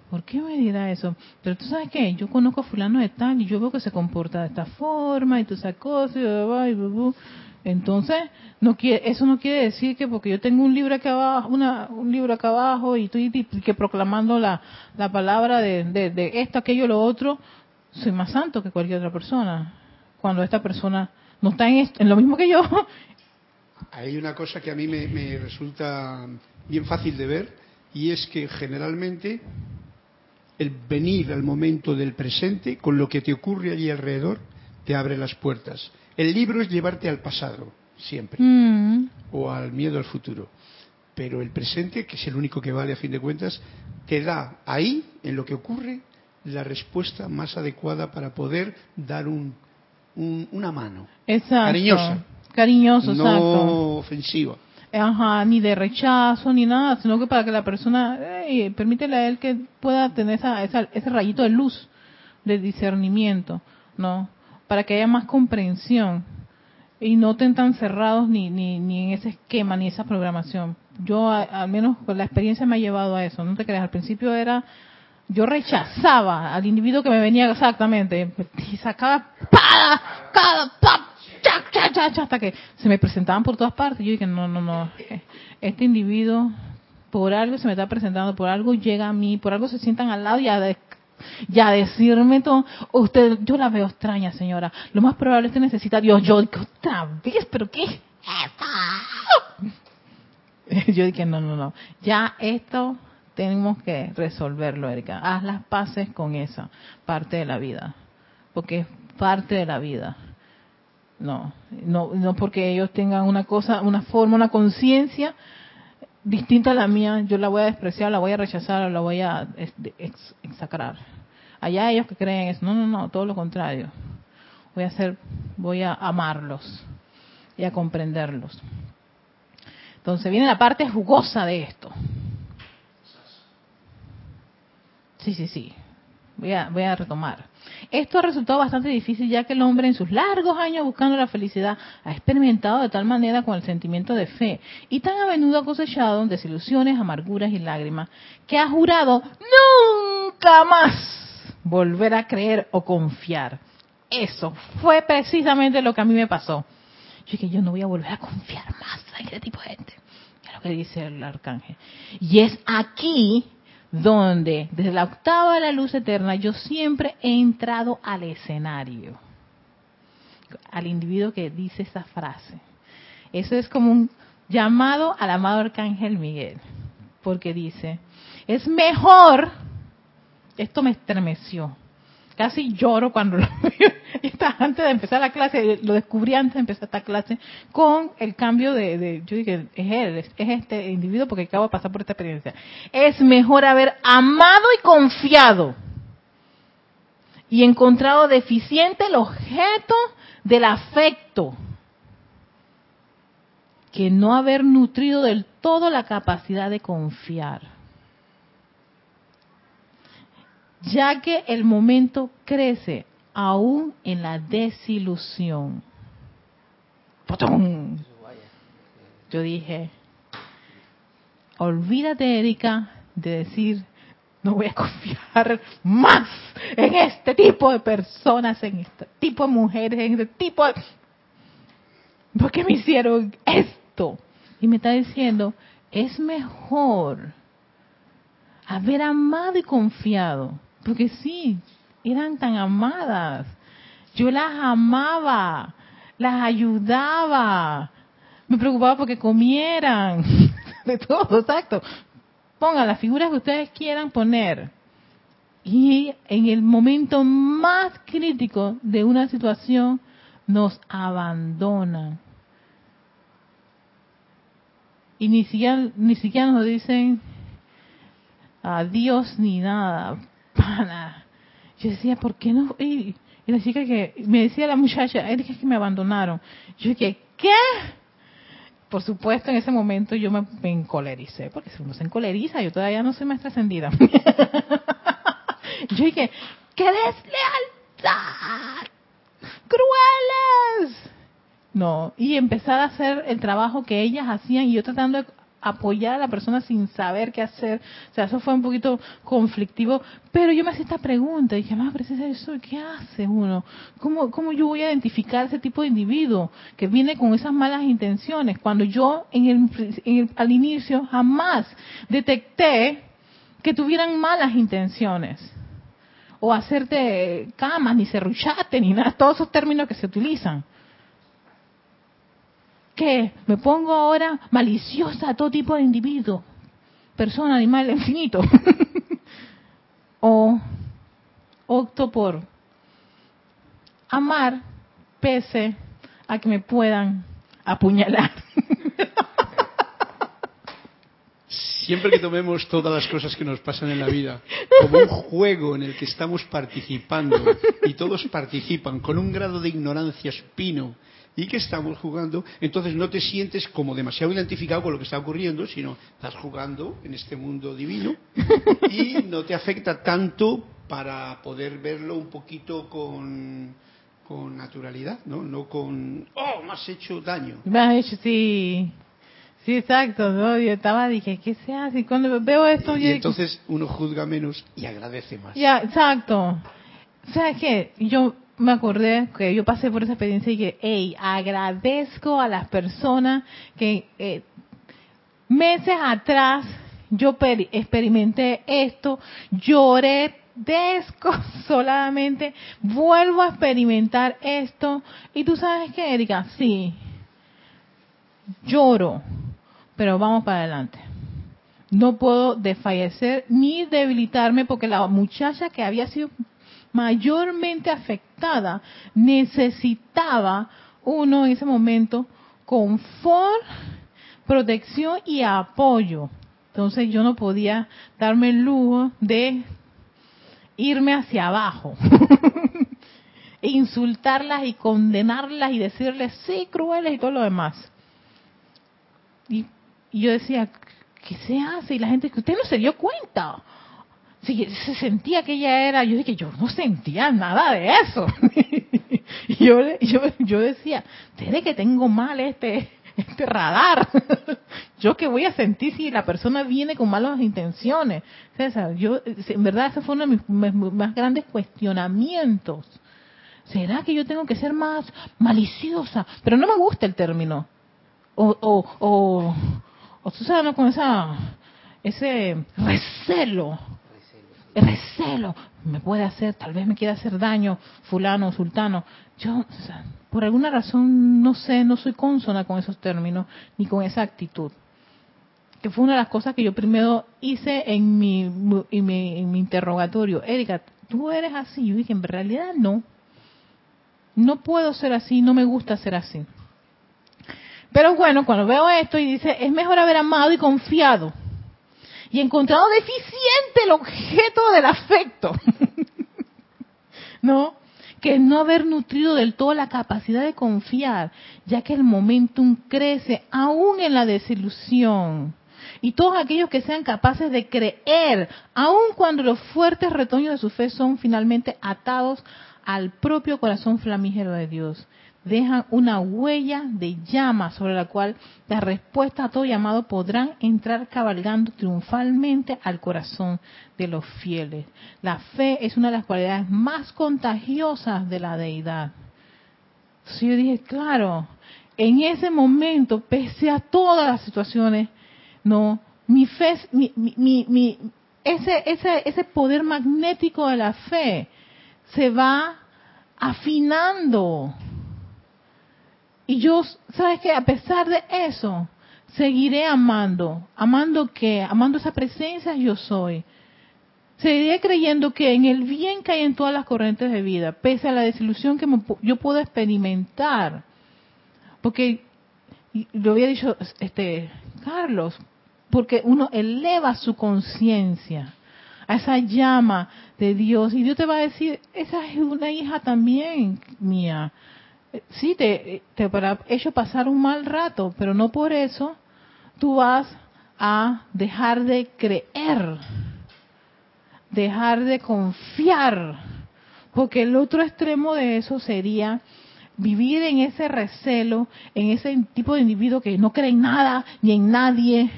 S1: ¿Por qué me dirá eso? Pero tú sabes qué, yo conozco a fulano de tal y yo veo que se comporta de esta forma y tú esa cosa y, y bu, bu. Entonces no quiere, eso no quiere decir que porque yo tengo un libro acá abajo, una, un libro acá abajo y estoy que proclamando la, la palabra de, de, de esto, aquello, lo otro, soy más santo que cualquier otra persona. Cuando esta persona no está en, en lo mismo que yo,
S3: Hay una cosa que a mí me, me resulta bien fácil de ver y es que generalmente el venir al momento del presente con lo que te ocurre allí alrededor te abre las puertas. El libro es llevarte al pasado, siempre,
S1: Mm,
S3: o al miedo al futuro. Pero el presente, que es el único que vale a fin de cuentas, te da ahí, en lo que ocurre, la respuesta más adecuada para poder dar un- un- una mano.
S1: exacto.
S3: Cariñosa.
S1: Cariñoso,
S3: no
S1: exacto.
S3: ofensiva.
S1: Ajá, ni de rechazo ni nada, sino que para que la persona, eh, permítele a él que pueda tener esa, esa- ese rayito de luz, de discernimiento, ¿no? Para que haya más comprensión y no estén tan cerrados ni, ni, ni en ese esquema, ni esa programación. Yo, a- al menos, con la experiencia me ha llevado a eso, no te creas, al principio era, yo rechazaba al individuo que me venía exactamente, y sacaba cada, cada, pa, cha, cha, cha, cha, hasta que se me presentaban por todas partes. Yo dije, no, no, no, este individuo por algo se me está presentando, por algo llega a mí, por algo se sientan al lado y a, y a decirme todo, usted, yo la veo extraña señora, lo más probable es que necesita Dios, yo digo, otra vez, pero qué es yo dije, no, no, no, ya esto tenemos que resolverlo, Erika, haz las paces con esa parte de la vida, porque es parte de la vida. No, no, no porque ellos tengan una cosa, una forma, una conciencia distinta a la mía, yo la voy a despreciar, la voy a rechazar, o la voy a ex- execrar. Allá ellos que creen eso, no, no, no, todo lo contrario. Voy a hacer, voy a amarlos y a comprenderlos. Entonces viene la parte jugosa de esto. Sí, sí, sí. Voy a, voy a retomar. Esto ha resultado bastante difícil ya que el hombre en sus largos años buscando la felicidad ha experimentado de tal manera con el sentimiento de fe y tan a menudo ha cosechado desilusiones, amarguras y lágrimas que ha jurado nunca más volver a creer o confiar. Eso fue precisamente lo que a mí me pasó. Yo dije, yo no voy a volver a confiar más en este tipo de gente. Es lo que dice el arcángel. Y es aquí donde, desde la octava de la luz eterna, yo siempre he entrado al escenario. Al individuo que dice esa frase. Eso es como un llamado al amado arcángel Miguel. Porque dice, es mejor, esto me estremeció, casi lloro cuando lo está antes de empezar la clase, lo descubrí antes de empezar esta clase, con el cambio de, de- yo dije, es él, es, es este individuo porque acabo de pasar por esta experiencia. Es mejor haber amado y confiado y encontrado deficiente el objeto del afecto que no haber nutrido del todo la capacidad de confiar ya que el momento crece aún en la desilusión. ¡Potón! Yo dije, olvídate, Erika, de decir, no voy a confiar más en este tipo de personas, en este tipo de mujeres, en este tipo de... ¿Por qué me hicieron esto? Y me está diciendo, es mejor haber amado y confiado. Porque sí, eran tan amadas. Yo las amaba, las ayudaba. Me preocupaba porque comieran. De todo, exacto. Pongan las figuras que ustedes quieran poner. Y en el momento más crítico de una situación, nos abandonan. y ni siquiera, ni siquiera nos dicen adiós ni nada. Pana. Yo decía, ¿por qué no? Y, la chica que me decía la muchacha, es que me abandonaron. Yo dije, ¿qué? Por supuesto, en ese momento yo me, me encolericé, porque si uno se encoleriza, yo todavía no soy más trascendida. yo dije, ¡qué deslealtad! ¡Crueles! No, y empezar a hacer el trabajo que ellas hacían y yo tratando de apoyar a la persona sin saber qué hacer. O sea, eso fue un poquito conflictivo. Pero yo me hacía esta pregunta, y dije, más precisa eso, ¿qué hace uno? ¿Cómo, ¿Cómo yo voy a identificar ese tipo de individuo que viene con esas malas intenciones? Cuando yo en el, al inicio jamás detecté que tuvieran malas intenciones. O hacerte camas, ni serruchate, ni nada, todos esos términos que se utilizan. ¿Qué? Me pongo ahora maliciosa a todo tipo de individuo, persona, animal, infinito. o opto por amar pese a que me puedan apuñalar.
S3: Siempre que tomemos todas las cosas que nos pasan en la vida como un juego en el que estamos participando y todos participan con un grado de ignorancia supino y que estamos jugando, entonces no te sientes como demasiado identificado con lo que está ocurriendo, sino estás jugando en este mundo divino y no te afecta tanto para poder verlo un poquito con, con naturalidad, ¿no? No con, oh, me has hecho daño.
S1: Me has hecho, sí. Sí, exacto, ¿no? Yo estaba, dije, ¿qué se hace? Y cuando veo esto...
S3: Y, entonces uno juzga menos y agradece más.
S1: Ya, exacto. ¿Sabes qué? Yo me acordé que yo pasé por esa experiencia y que, hey, agradezco a las personas que eh, meses atrás yo experimenté esto, lloré desconsoladamente, vuelvo a experimentar esto. Y tú sabes qué, Erika, sí, lloro, pero vamos para adelante. No puedo desfallecer ni debilitarme porque la muchacha que había sido mayormente afectada necesitaba uno en ese momento confort, protección y apoyo. Entonces yo no podía darme el lujo de irme hacia abajo, e insultarlas y condenarlas y decirles sí, crueles y todo lo demás. Y, yo decía, ¿qué se hace? Y la gente, que usted no se dio cuenta sí, se sentía que ella era, yo dije, yo no sentía nada de eso. y yo, yo, yo decía, seré que tengo mal este, este radar. yo que voy a sentir si la persona viene con malas intenciones. César, yo, en verdad, ese fue uno de mis, más grandes cuestionamientos. ¿Será que yo tengo que ser más maliciosa? Pero no me gusta el término. O, o, o, o tú sabes, con esa, ese recelo recelo, me puede hacer, tal vez me quiera hacer daño fulano sultano. Yo, por alguna razón, no sé, no soy consona con esos términos ni con esa actitud. Que fue una de las cosas que yo primero hice en mi, en mi, en mi interrogatorio. Erika, ¿tú eres así? Yo dije, en realidad no. No puedo ser así, no me gusta ser así. Pero bueno, cuando veo esto y dice, es mejor haber amado y confiado y encontrado deficiente el objeto del afecto. ¿No? Que no haber nutrido del todo la capacidad de confiar, ya que el momentum crece aún en la desilusión. Y todos aquellos que sean capaces de creer, aun cuando los fuertes retoños de su fe son finalmente atados al propio corazón flamígero de Dios dejan una huella de llama sobre la cual las respuestas a todo llamado podrán entrar cabalgando triunfalmente al corazón de los fieles. La fe es una de las cualidades más contagiosas de la deidad. Entonces yo dije, claro, en ese momento, pese a todas las situaciones, no, mi fe, mi, mi, ese, ese, ese poder magnético de la fe se va afinando y yo, ¿sabes qué? A pesar de eso, seguiré amando. ¿Amando qué? Amando esa presencia yo soy. Seguiré creyendo que en el bien que hay en todas las corrientes de vida, pese a la desilusión que yo puedo experimentar. Porque lo había dicho este Carlos, porque uno eleva su conciencia a esa llama de Dios y Dios te va a decir, esa es una hija también mía. Sí, te, te habrá hecho pasar un mal rato, pero no por eso tú vas a dejar de creer, dejar de confiar, porque el otro extremo de eso sería vivir en ese recelo, en ese tipo de individuo que no cree en nada ni en nadie.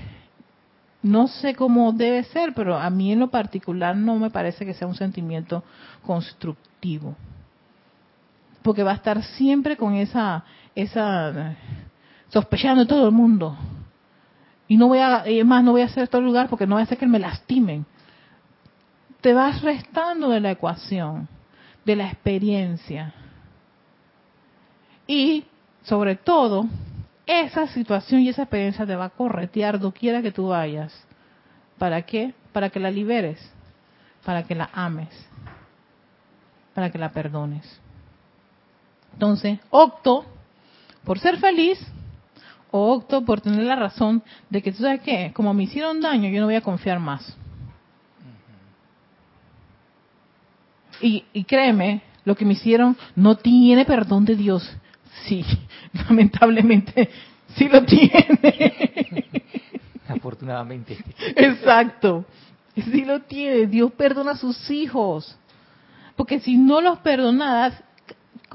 S1: No sé cómo debe ser, pero a mí en lo particular no me parece que sea un sentimiento constructivo. Porque va a estar siempre con esa, esa, sospechando de todo el mundo. Y no voy a, más, no voy a hacer esto el lugar porque no voy a hacer que me lastimen. Te vas restando de la ecuación, de la experiencia. Y, sobre todo, esa situación y esa experiencia te va a corretear doquiera que tú vayas. ¿Para qué? Para que la liberes, para que la ames, para que la perdones. Entonces, opto por ser feliz o opto por tener la razón de que tú sabes qué, como me hicieron daño, yo no voy a confiar más. Y, y créeme, lo que me hicieron no tiene perdón de Dios. Sí, lamentablemente sí lo tiene.
S2: Afortunadamente.
S1: Exacto. Sí lo tiene. Dios perdona a sus hijos. Porque si no los perdonadas,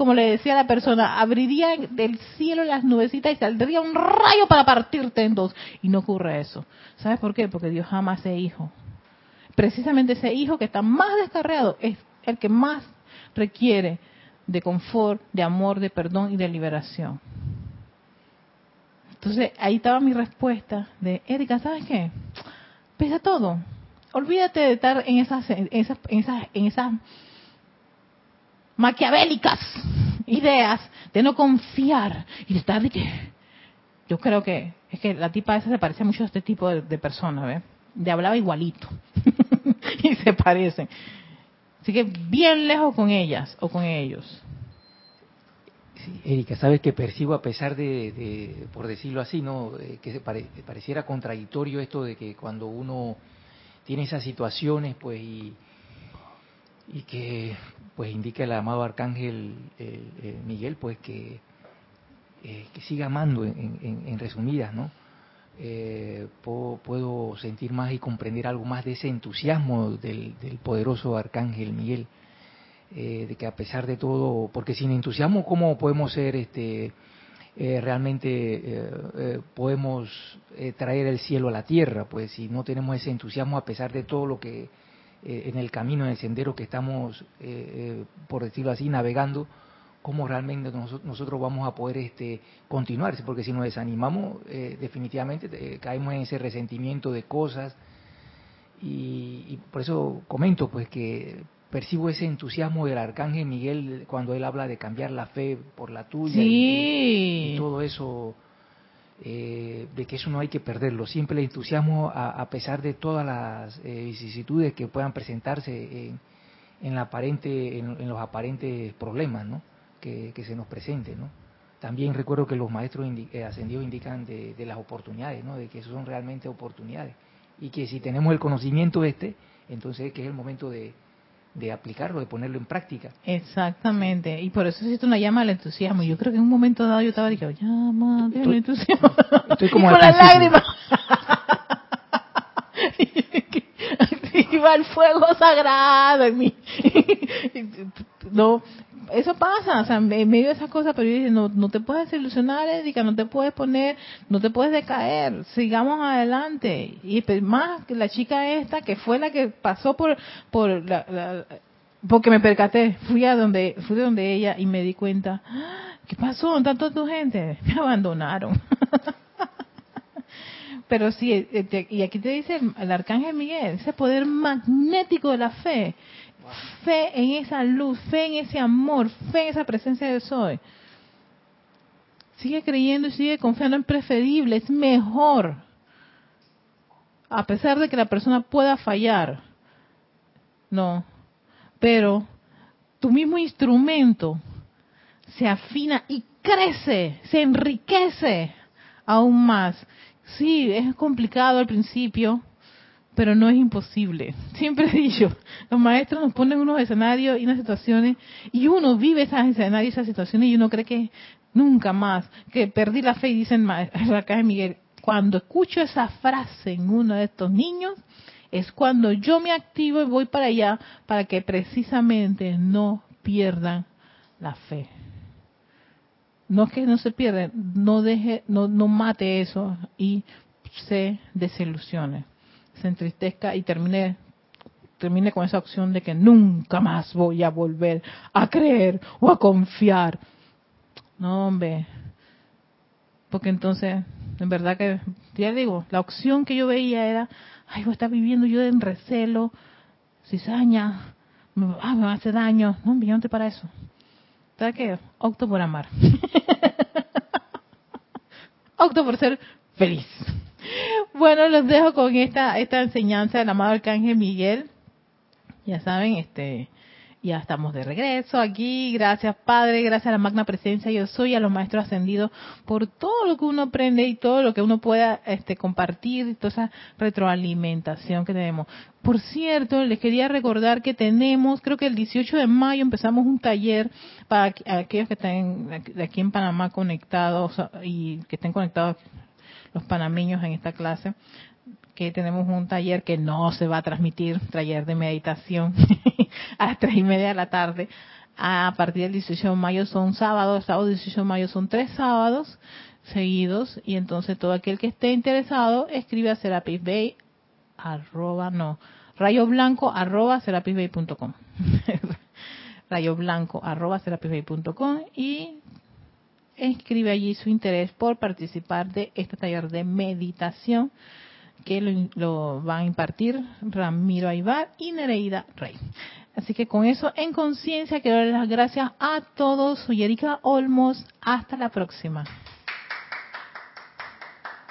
S1: como le decía la persona, abriría del cielo las nubecitas y saldría un rayo para partirte en dos. Y no ocurre eso. ¿Sabes por qué? Porque Dios ama a ese hijo. Precisamente ese hijo que está más descarriado es el que más requiere de confort, de amor, de perdón y de liberación. Entonces ahí estaba mi respuesta de, Erika, ¿sabes qué? Pese a todo, olvídate de estar en esas, en esas, en esas, en esas maquiavélicas ideas de no confiar y de estar de que yo creo que es que la tipa esa se parece mucho a este tipo de, personas, ¿ves? De hablaba igualito y se parecen. Así que bien lejos con ellas o con ellos.
S2: Erika, sabes que percibo a pesar de, por decirlo así, no, eh, que se pareciera contradictorio esto de que cuando uno tiene esas situaciones, pues y, y que pues indica el amado arcángel Miguel, pues que, eh, que siga amando en, en resumidas, ¿no? eh, puedo, sentir más y comprender algo más de ese entusiasmo del, poderoso arcángel Miguel, eh, de que a pesar de todo, porque sin entusiasmo, ¿cómo podemos ser este, eh, realmente, eh, podemos traer el cielo a la tierra? Pues si no tenemos ese entusiasmo a pesar de todo lo que en el camino, en el sendero que estamos, por decirlo así, navegando, cómo realmente nosotros vamos a poder este, continuar, porque si nos desanimamos, eh, definitivamente eh, caemos en ese resentimiento de cosas. Y, por eso comento pues que percibo ese entusiasmo del arcángel Miguel cuando él habla de cambiar la fe por la tuya y, todo eso eh, de que eso no hay que perderlo siempre el entusiasmo a, pesar de todas las vicisitudes que puedan presentarse en, en la aparente en los aparentes problemas no que, se nos presente, ¿no? También recuerdo que los maestros eh, ascendidos indican de, las oportunidades, ¿no? De que son realmente oportunidades. Y que si tenemos el conocimiento este, entonces que es el momento de, aplicarlo, de ponerlo en práctica.
S1: Exactamente, y por eso existe una llama al entusiasmo. Yo creo que en un momento dado yo estaba diciendo, llama del entusiasmo.
S2: Estoy como
S1: con las lágrimas. Iba el fuego sagrado en mí. no, eso pasa, o sea, en medio de esas cosas, pero yo dije, no, no te puedes desilusionar, Erika, no te puedes poner, no te puedes decaer, sigamos adelante. Y pues, más que la chica esta, que fue la que pasó por, por la, porque me percaté, fui a donde, fui de donde ella y me di cuenta, ah, ¿qué pasó? ¿Tanto tu gente? Me abandonaron. Pero sí, eh, y aquí te dice el arcángel Miguel, ese poder magnético de la fe, Fe en esa luz, fe en ese amor, fe en esa presencia de soy. Sigue creyendo y sigue confiando en preferible, es mejor. A pesar de que la persona pueda fallar. No. Pero tu mismo instrumento se afina y crece, se enriquece aún más. Sí, es complicado al principio, pero no es imposible. Siempre he dicho, los maestros nos ponen unos escenarios y unas situaciones, y uno vive esos escenarios y esas situaciones, y uno cree que nunca más, que perdí la fe, y dicen acá de Miguel, cuando escucho esa frase en uno de estos niños, es cuando yo me activo y voy para allá para que precisamente no pierdan la fe. No es que no se pierda, no deje, no, no mate eso y se desilusione, se entristezca y termine termine con esa opción de que nunca más voy a volver a creer o a confiar. No, hombre. Porque entonces, en verdad que, ya digo, la opción que yo veía era, ay, voy a estar viviendo yo en recelo, cizaña, me, ah, va a hacer daño. No, yo no para eso. ¿Sabes qué? Opto por amar. Opto por ser feliz. Bueno, los dejo con esta, esta enseñanza del amado Arcángel Miguel. Ya saben, este, ya estamos de regreso aquí. Gracias, Padre. Gracias a la magna presencia. Yo soy a los maestros ascendidos por todo lo que uno aprende y todo lo que uno pueda este, compartir, toda esa retroalimentación que tenemos. Por cierto, les quería recordar que tenemos, creo que el 18 de mayo empezamos un taller para aquellos que estén aquí en Panamá conectados y que estén conectados los panameños en esta clase que tenemos un taller que no se va a transmitir, taller de meditación, a las tres y media de la tarde. A partir del 18 de mayo son sábados, sábado 18 de mayo son tres sábados seguidos y entonces todo aquel que esté interesado escribe a Serapis Bay arroba no rayo blanco arroba serapisbay.com rayo blanco arroba serapisbay.com y escribe allí su interés por participar de este taller de meditación que lo, lo van a impartir Ramiro Aybar y Nereida Rey. Así que con eso en conciencia quiero dar las gracias a todos. Soy Erika Olmos. Hasta la próxima.